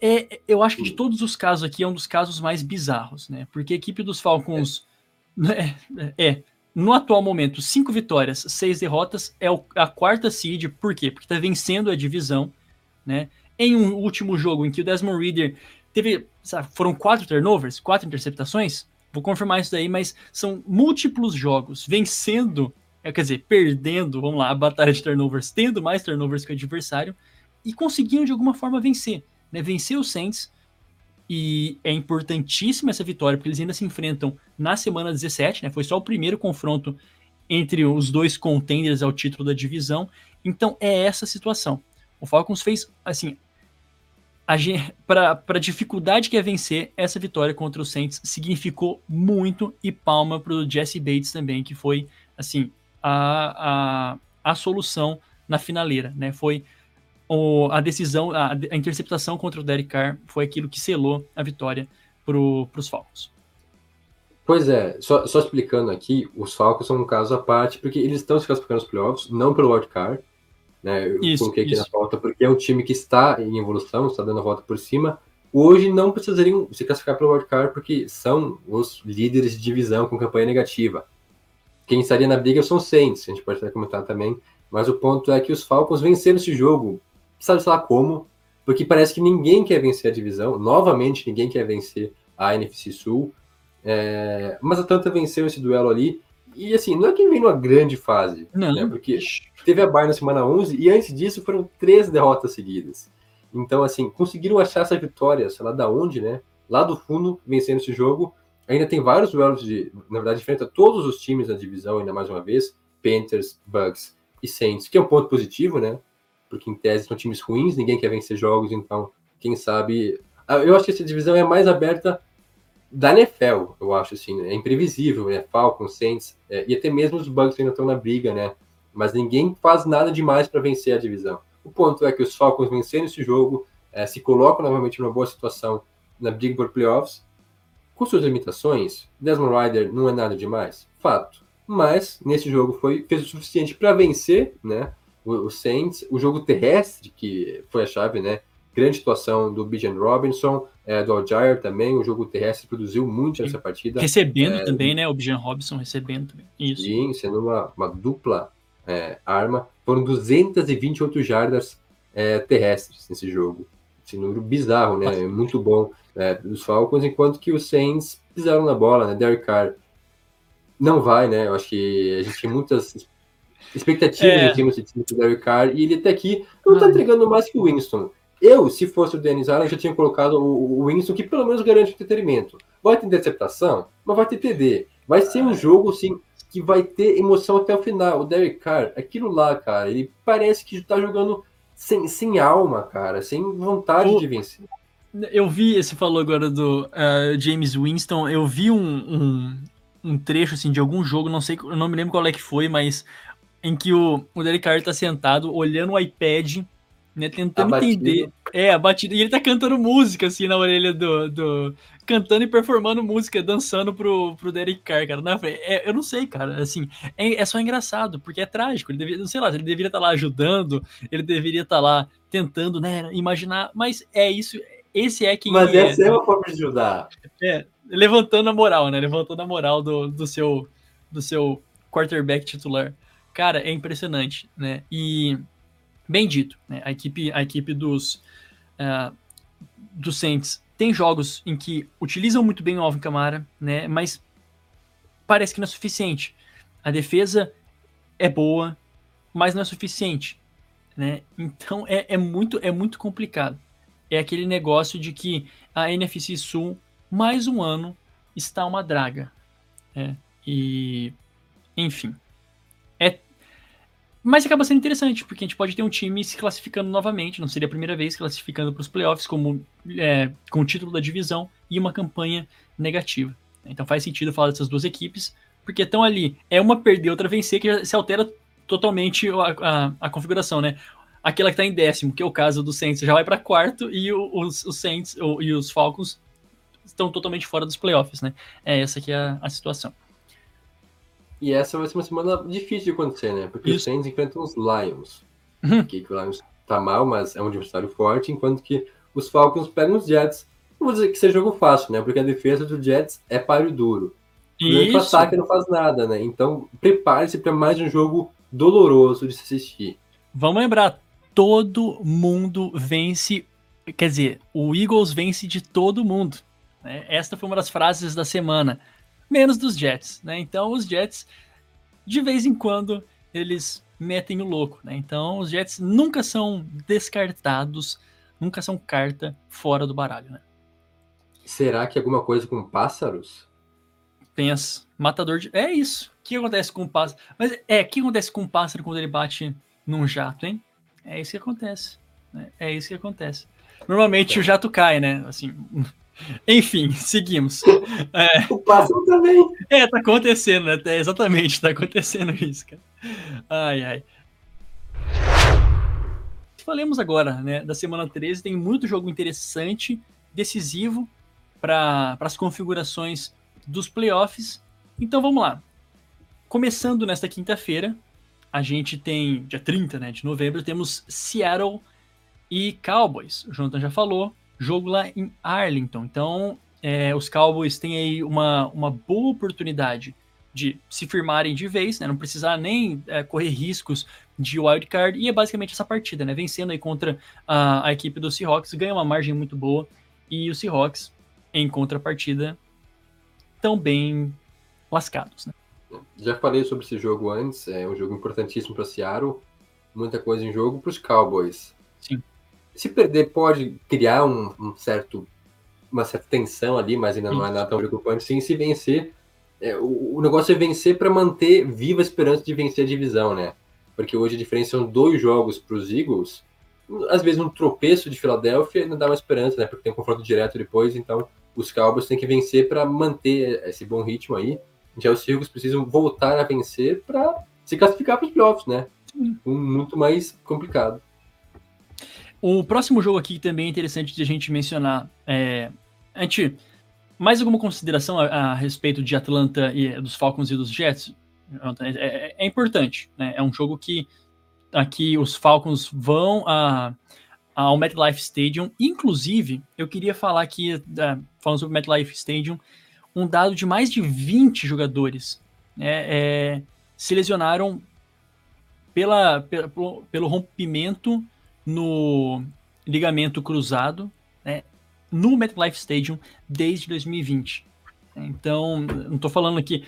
é, eu acho que de todos os casos aqui é um dos casos mais bizarros, né? Porque a equipe dos Falcons é, é no atual momento, cinco vitórias, seis derrotas, é a quarta seed. Por quê? Porque está vencendo a divisão, né? Em um último jogo em que o Desmond Reader teve, sabe, foram quatro turnovers, quatro interceptações. Vou confirmar isso daí, mas são múltiplos jogos vencendo é, quer dizer, perdendo, vamos lá, a batalha de turnovers, tendo mais turnovers que o adversário, e conseguindo de alguma forma vencer, né? Vencer os Saints, e é importantíssima essa vitória, porque eles ainda se enfrentam na semana 17, né? Foi só o primeiro confronto entre os dois contenders ao título da divisão. Então é essa situação. O Falcons fez, assim, para a dificuldade que é vencer, essa vitória contra o Saints significou muito e palma para o Jesse Bates também, que foi, assim, a, a, a solução na finaleira, né? Foi o, a decisão, a, a, interceptação contra o Derek Carr foi aquilo que selou a vitória para os Falcons. Pois é, só, só, explicando aqui, os Falcons são um caso à parte, porque eles estão se classificando nos playoffs, não pelo wildcard, né? Eu isso, coloquei aqui isso. na pauta, porque é um time que está em evolução, está dando a volta por cima. Hoje não precisariam se classificar pelo wildcard, porque são os líderes de divisão com campanha negativa. Quem estaria na briga são os Saints, a gente pode até comentar também, mas o ponto é que os Falcons venceram esse jogo sabe lá como, porque parece que ninguém quer vencer a divisão, novamente ninguém quer vencer a NFC Sul, é, mas a Atlanta venceu esse duelo ali, e assim, não é que vem numa grande fase, não. Né, porque teve a Bayern na semana 11, e antes disso foram três derrotas seguidas. Então, assim, conseguiram achar essa vitória, sei lá da onde, né? Lá do fundo, vencendo esse jogo. Ainda tem vários duelos de, na verdade, enfrenta todos os times da divisão, ainda mais uma vez, Panthers, Bucks e Saints, que é um ponto positivo, né? porque em tese são times ruins, ninguém quer vencer jogos, então, quem sabe. Ah, eu acho que essa divisão é mais aberta da NFL, eu acho assim, né? é imprevisível, né? Falcons, Saints, é, e até mesmo os Bucks ainda estão na briga, né? Mas ninguém faz nada demais para vencer a divisão. O ponto é que os Falcons vencendo esse jogo é, se colocam novamente numa boa situação na briga por playoffs, com suas limitações. Desmond Ryder não é nada demais, fato. Mas nesse jogo foi fez o suficiente para vencer, né? o, Saints, o jogo terrestre, que foi a chave, né? Grande situação do Bijan Robinson, é, do Algier também, o jogo terrestre produziu muito nessa partida. Recebendo é, também, né? O Bijan Robinson recebendo também. Isso. Sim, sendo uma, uma dupla é, arma. Foram 228 jardas é, terrestres nesse jogo. Esse número bizarro, né? Muito bom é, dos Falcons, enquanto que os Saints pisaram na bola, né? Derek Carr não vai, né? Eu acho que a gente tem muitas expectativas é. cima desse time do Derek Carr, e ele até aqui não tá entregando mais que o Winston. Eu, se fosse o Dennis Allen, já tinha colocado o, o Winston, que pelo menos garante o entretenimento. Vai ter interceptação, mas vai ter TD. Vai ser um jogo, assim, que vai ter emoção até o final. O Derek Carr, aquilo lá, cara, ele parece que tá jogando sem, sem alma, cara, sem vontade o... de vencer. Eu vi, você falou agora do uh, James Winston, eu vi um, um, um, trecho assim de algum jogo, não sei, não me lembro qual é que foi, mas em que o, o Derek Carr tá sentado olhando o iPad, né, tentando entender. É, a batida. E ele tá cantando música, assim, na orelha do. do cantando e performando música, dançando pro, pro Derek Carr, cara. Na, é, eu não sei, cara. Assim, é, é, só engraçado, porque é trágico. Ele deveria, não sei lá, ele deveria estar tá lá ajudando, ele deveria estar tá lá tentando, né, imaginar. Mas é isso. Esse é quem. Mas essa é, é uma forma de ajudar. É, levantando a moral, né? Levantando a moral do, do seu do seu quarterback titular. Cara, é impressionante, né? E bem dito, né? A equipe, a equipe dos uh, dos Saints tem jogos em que utilizam muito bem o Alvin Kamara, né? Mas parece que não é suficiente. A defesa é boa, mas não é suficiente, né? Então é, é muito é muito complicado. É aquele negócio de que a NFC Sul mais um ano está uma draga, né? E enfim, mas acaba sendo interessante, porque a gente pode ter um time se classificando novamente, não seria a primeira vez classificando para os playoffs como, é, com o título da divisão e uma campanha negativa. Então faz sentido falar dessas duas equipes, porque estão ali, é uma perder, outra vencer, que se altera totalmente a, a, a configuração, né? Aquela que está em décimo, que é o caso do Saints, já vai para quarto e os, os Saints o, e os Falcons estão totalmente fora dos playoffs, né? É essa que é a, a situação. E essa vai ser uma semana difícil de acontecer, né? Porque Isso. os Saints enfrentam os Lions. Uhum. Que o Lions tá mal, mas é um adversário forte, enquanto que os Falcons pegam os Jets. Não vou dizer que seja jogo fácil, né? Porque a defesa do Jets é páreo duro. E o ataque não faz nada, né? Então prepare-se para mais um jogo doloroso de se assistir. Vamos lembrar, todo mundo vence. Quer dizer, o Eagles vence de todo mundo. Né? Esta foi uma das frases da semana menos dos Jets, né? Então os Jets de vez em quando eles metem o louco, né? Então os Jets nunca são descartados, nunca são carta fora do baralho, né? Será que alguma coisa com pássaros? Tem as matador de. É isso. O que acontece com o pássaro? Mas é, o que acontece com o pássaro quando ele bate num jato, hein? É isso que acontece. Né? É isso que acontece. Normalmente é. o jato cai, né? Assim. Enfim, seguimos. É... O pássaro também. É, tá acontecendo, né? É, exatamente, tá acontecendo isso, cara. Ai, ai. Falemos agora, né, da semana 13. Tem muito jogo interessante, decisivo para as configurações dos playoffs. Então vamos lá. Começando nesta quinta-feira, a gente tem, dia 30 né, de novembro, temos Seattle e Cowboys. O Jonathan já falou, jogo lá em Arlington. Então, é, os Cowboys têm aí uma, uma boa oportunidade de se firmarem de vez, né? Não precisar nem é, correr riscos de wildcard. E é basicamente essa partida, né? Vencendo aí contra a, a equipe do Seahawks, ganha uma margem muito boa. E os Seahawks, em contrapartida, tão bem lascados, né? Já falei sobre esse jogo antes, é um jogo importantíssimo para Seattle, muita coisa em jogo para os Cowboys. Se perder pode criar um, um, certo uma certa tensão ali, mas ainda não é nada tão preocupante. Sim, se vencer, é, o, o, negócio é vencer para manter viva a esperança de vencer a divisão, né? Porque hoje a diferença são dois jogos para os Eagles. Às vezes um tropeço de Filadélfia ainda dá uma esperança, né? Porque tem um confronto direto depois, então os Cowboys têm que vencer para manter esse bom ritmo aí. Já os Eagles precisam voltar a vencer para se classificar para os playoffs, né? Um, muito mais complicado. O próximo jogo aqui também é interessante de a gente mencionar. É, a gente, mais alguma consideração a, a, respeito de Atlanta e dos Falcons e dos Jets? É, é, é, importante, né? É um jogo que aqui os Falcons vão a, ao MetLife Stadium. Inclusive, eu queria falar aqui, uh, falando sobre o MetLife Stadium, um dado de mais de 20 jogadores né, é, se lesionaram pela, pela, pelo rompimento no ligamento cruzado né, no MetLife Stadium desde 2020. Então, não estou falando aqui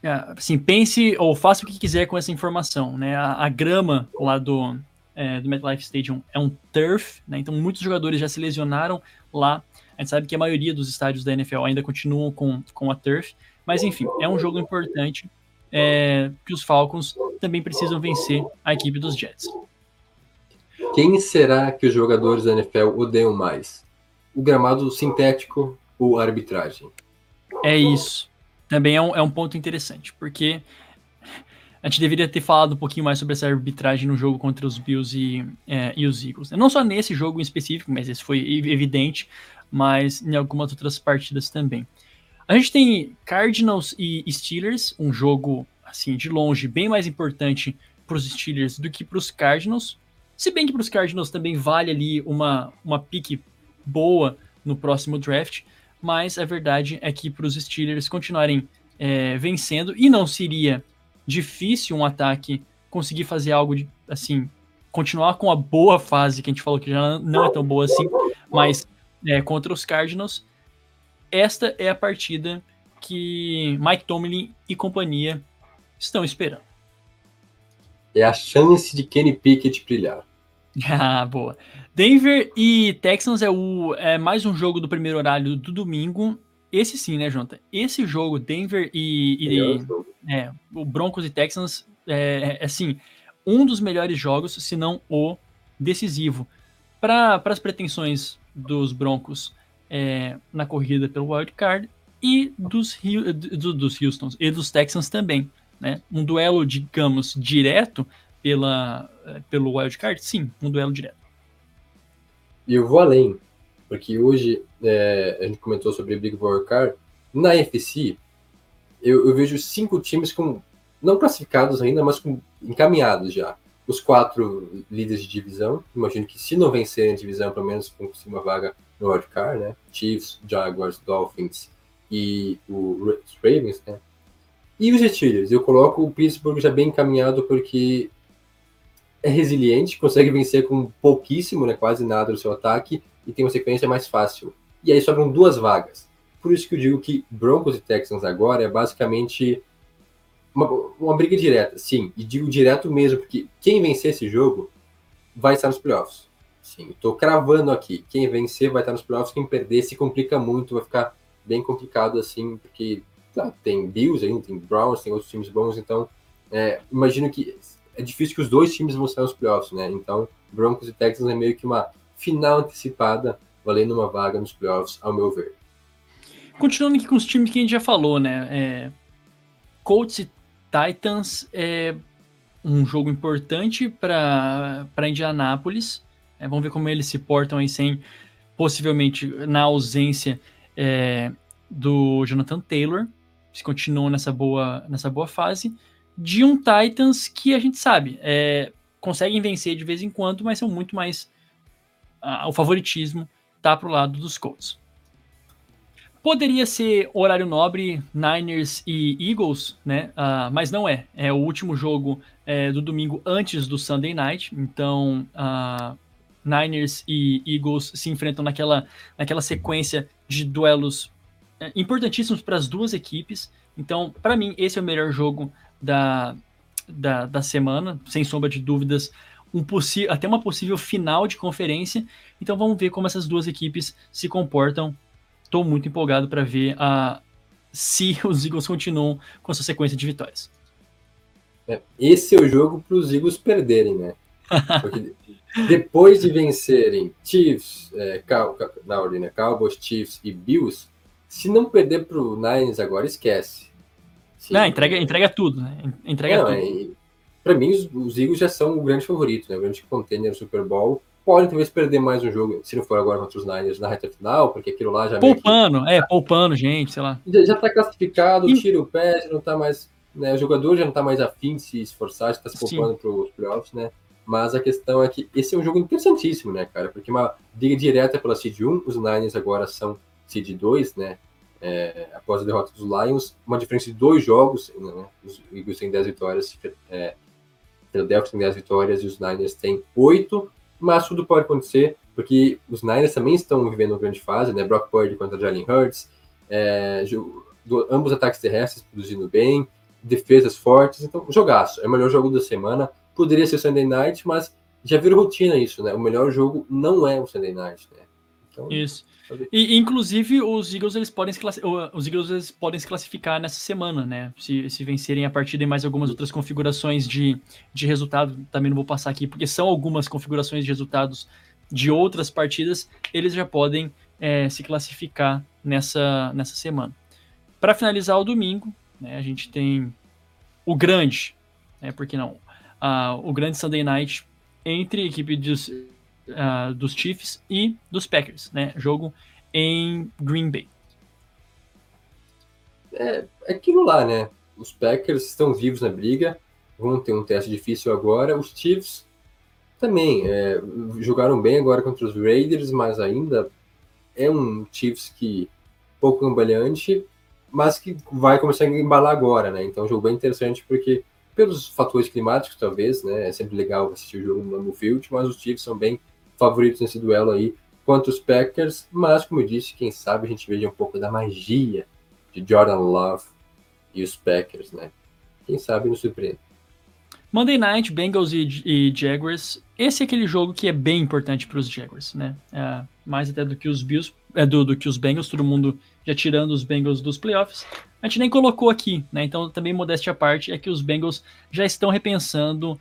é, assim, pense ou faça o que quiser com essa informação, né? A, a grama lá do, é, do MetLife Stadium é um turf, né? Então muitos jogadores já se lesionaram lá. A gente sabe que a maioria dos estádios da NFL ainda continuam com, com a turf, mas enfim, é um jogo importante é, que os Falcons também precisam vencer a equipe dos Jets. Quem será que os jogadores da NFL odeiam mais? O gramado sintético ou a arbitragem? É isso. Também é um, é um ponto interessante, porque a gente deveria ter falado um pouquinho mais sobre essa arbitragem no jogo contra os Bills e, é, e os Eagles. Não só nesse jogo em específico, mas esse foi evidente, mas em algumas outras partidas também. A gente tem Cardinals e Steelers, um jogo assim de longe bem mais importante para os Steelers do que para os Cardinals. Se bem que para os Cardinals também vale ali uma, uma pique boa no próximo draft, mas a verdade é que para os Steelers continuarem é, vencendo, e não seria difícil um ataque conseguir fazer algo de, assim, continuar com a boa fase que a gente falou que já não é tão boa assim, mas é, contra os Cardinals, esta é a partida que Mike Tomlin e companhia estão esperando. É a chance de Kenny Pickett brilhar. Ah, boa. Denver e Texans é, o, é mais um jogo do primeiro horário do domingo. Esse sim, né, Jonathan? Esse jogo, Denver e, e é, o Broncos e Texans, é, é, assim, um dos melhores jogos, se não o decisivo. Para as pretensões dos Broncos é, na corrida pelo wild card e dos, do, dos Houstons e dos Texans também. Né? Um duelo, digamos, direto pela, pelo wild card? Sim, um duelo direto. E eu vou além, porque hoje é, a gente comentou sobre Big Wild Card. Na FC, eu, eu, vejo cinco times com não classificados ainda, mas com, encaminhados já. Os quatro líderes de divisão, imagino que se não vencerem a divisão, pelo menos conquistem uma vaga no wildcard, né? Chiefs, Jaguars, Dolphins e os Ravens, né? E os Steelers, eu coloco o Pittsburgh já bem encaminhado porque é resiliente, consegue vencer com pouquíssimo, né, quase nada no seu ataque e tem uma sequência mais fácil. E aí sobram duas vagas. Por isso que eu digo que Broncos e Texans agora é basicamente uma, uma briga direta, sim, e digo direto mesmo, porque quem vencer esse jogo vai estar nos playoffs. Sim, estou cravando aqui. Quem vencer vai estar nos playoffs, quem perder se complica muito, vai ficar bem complicado assim, porque tá, tem Bills ainda, tem Browns, tem outros times bons, então é, imagino que é difícil que os dois times vão estar nos playoffs, né? Então, Broncos e Texans é meio que uma final antecipada, valendo uma vaga nos playoffs, ao meu ver. Continuando aqui com os times que a gente já falou, né? É, Colts e Titans é um jogo importante para Indianápolis. É, vamos ver como eles se portam aí sem, possivelmente, na ausência é, do Jonathan Taylor, se continuam nessa boa, nessa boa fase, de um Titans que a gente sabe, é, conseguem vencer de vez em quando, mas são muito mais. o favoritismo tá pro lado dos Colts. Poderia ser horário nobre, Niners e Eagles, né? Uh, mas não é. É o último jogo é, do domingo antes do Sunday Night. Então, uh, Niners e Eagles se enfrentam naquela, naquela sequência de duelos é, importantíssimos para as duas equipes. Então, para mim, esse é o melhor jogo da, da, da semana, sem sombra de dúvidas. Um até uma possível final de conferência. Então, vamos ver como essas duas equipes se comportam Estou muito empolgado para ver a, se os Eagles continuam com essa sequência de vitórias. É, esse é o jogo para os Eagles perderem, né? Porque depois de vencerem Chiefs, é, Cal, ordem, né? Cowboys, Chiefs e Bills, se não perder para o Niners agora, esquece. Sim, não, entrega, entrega tudo, né? Entrega não, tudo. É, para mim, os, os, Eagles já são o grande favorito, né? O grande contender no Super Bowl podem talvez perder mais um jogo, se não for agora contra os Niners na reta final, porque aquilo lá já. Poupando, que... é, poupando, gente, sei lá. Já, já tá classificado, e... tira o pé, já não tá mais. Né, o jogador já não tá mais afim de se esforçar, já tá se poupando para os playoffs, né? Mas a questão é que esse é um jogo interessantíssimo, né, cara? Porque uma briga direta pela Seed 1, os Niners agora são Seed 2, né? É, após a derrota dos Lions, uma diferença de dois jogos, né? Os Eagles têm 10 vitórias, é, Philadelphia tem 10 vitórias e os Niners têm 8 mas tudo pode acontecer, porque os Niners também estão vivendo uma grande fase, né? Brock Purdy contra Jalen Hurts, é, do, ambos ataques terrestres produzindo bem, defesas fortes, então jogaço, é o melhor jogo da semana, poderia ser Sunday Night, mas já virou rotina isso, né? O melhor jogo não é o Sunday Night, né? Então, isso. E, inclusive, os Eagles eles podem se os Eagles eles podem se classificar nessa semana, né? Se, se vencerem a partida em mais algumas outras configurações de, de resultado, também não vou passar aqui, porque são algumas configurações de resultados de outras partidas, eles já podem é, se classificar nessa, nessa semana. Para finalizar o domingo, né, a gente tem o grande, né, por que não? Uh, o grande Sunday Night entre a equipe dos uh, dos Chiefs e dos Packers, né? Jogo em Green Bay. É, aquilo lá, né? Os Packers estão vivos na briga, vão ter um teste difícil agora. Os Chiefs também é, jogaram bem agora contra os Raiders, mas ainda é um Chiefs que pouco ambalhante, mas que vai começar a embalar agora, né? Então, é um jogo bem interessante porque pelos fatores climáticos, talvez, né? É sempre legal assistir o jogo no Field, mas os Chiefs são bem favoritos nesse duelo aí quanto os Packers, mas como eu disse, quem sabe a gente veja um pouco da magia de Jordan Love e os Packers, né? Quem sabe nos surpreende. Monday Night, Bengals e, e, Jaguars. Esse é aquele jogo que é bem importante para os Jaguars, né? É, mais até do que os Bills, é, do, do que os Bengals, todo mundo já tirando os Bengals dos playoffs. A gente nem colocou aqui, né? Então, também modéstia à parte, é que os Bengals já estão repensando,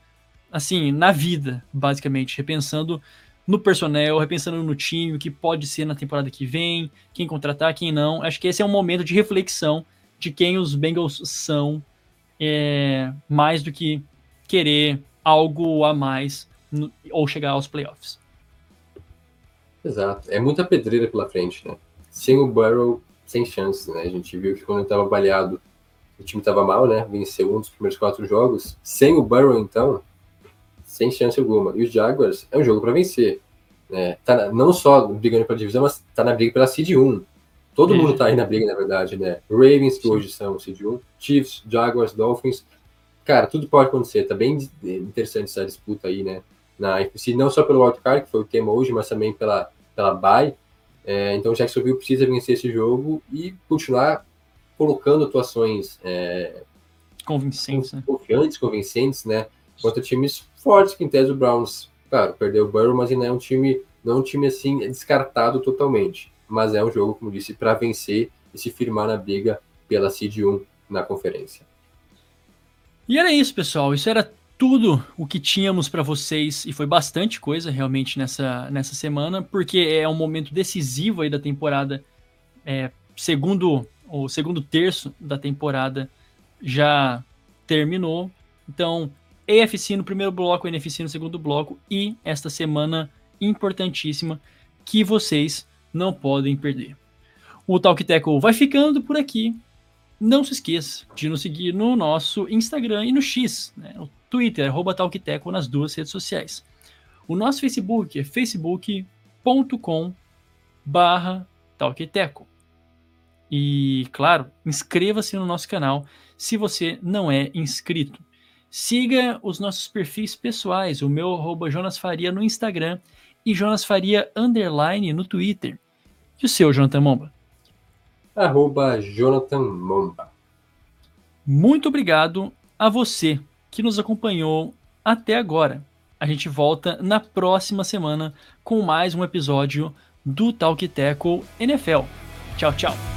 assim, na vida, basicamente, repensando no personnel, repensando no time, o que pode ser na temporada que vem, quem contratar, quem não. Acho que esse é um momento de reflexão de quem os Bengals são, é, mais do que querer algo a mais no, ou chegar aos playoffs. Exato. É muita pedreira pela frente, né? Sem o Burrow, sem chances, né? A gente viu que quando estava baleado, o time estava mal, né? Venceu um dos primeiros quatro jogos. Sem o Burrow, então, sem chance alguma. E os Jaguars é um jogo para vencer. Né? Tá não só brigando pela divisão, mas tá na briga pela Seed 1. Todo mundo tá aí na briga, na verdade, né? Ravens, que Sim. hoje são Seed 1, Chiefs, Jaguars, Dolphins. Cara, tudo pode acontecer. Tá bem interessante essa disputa aí, né? Na NFC, não só pelo wildcard, que foi o tema hoje, mas também pela, pela bye. É, então Jacksonville precisa vencer esse jogo e continuar colocando atuações é, convincentes, né? confiantes, convincentes, né? Contra times fortes, que em tese o Browns, claro, perdeu o Burrow, mas ainda é um time, não é um time assim descartado totalmente. Mas é um jogo, como disse, para vencer e se firmar na briga pela Seed 1 na conferência. E era isso, pessoal. Isso era tudo o que tínhamos para vocês e foi bastante coisa realmente nessa, nessa semana, porque é um momento decisivo aí da temporada, é, segundo o segundo terço da temporada já terminou. Então, AFC no primeiro bloco, NFC no segundo bloco e esta semana importantíssima que vocês não podem perder. O Talk Tackle vai ficando por aqui. Não se esqueça de nos seguir no nosso Instagram e no X, né, no Twitter, arroba TalkTeco nas duas redes sociais. O nosso Facebook é facebook.com barra Talkteco. E, claro, inscreva-se no nosso canal se você não é inscrito. Siga os nossos perfis pessoais, o meu arroba Jonas Faria no Instagram e Jonas Faria underline no Twitter. E o seu, Jonathan Momba? Arroba Jonathan Momba. Muito obrigado a você que nos acompanhou até agora. A gente volta na próxima semana com mais um episódio do Talk Tackle NFL. Tchau, tchau.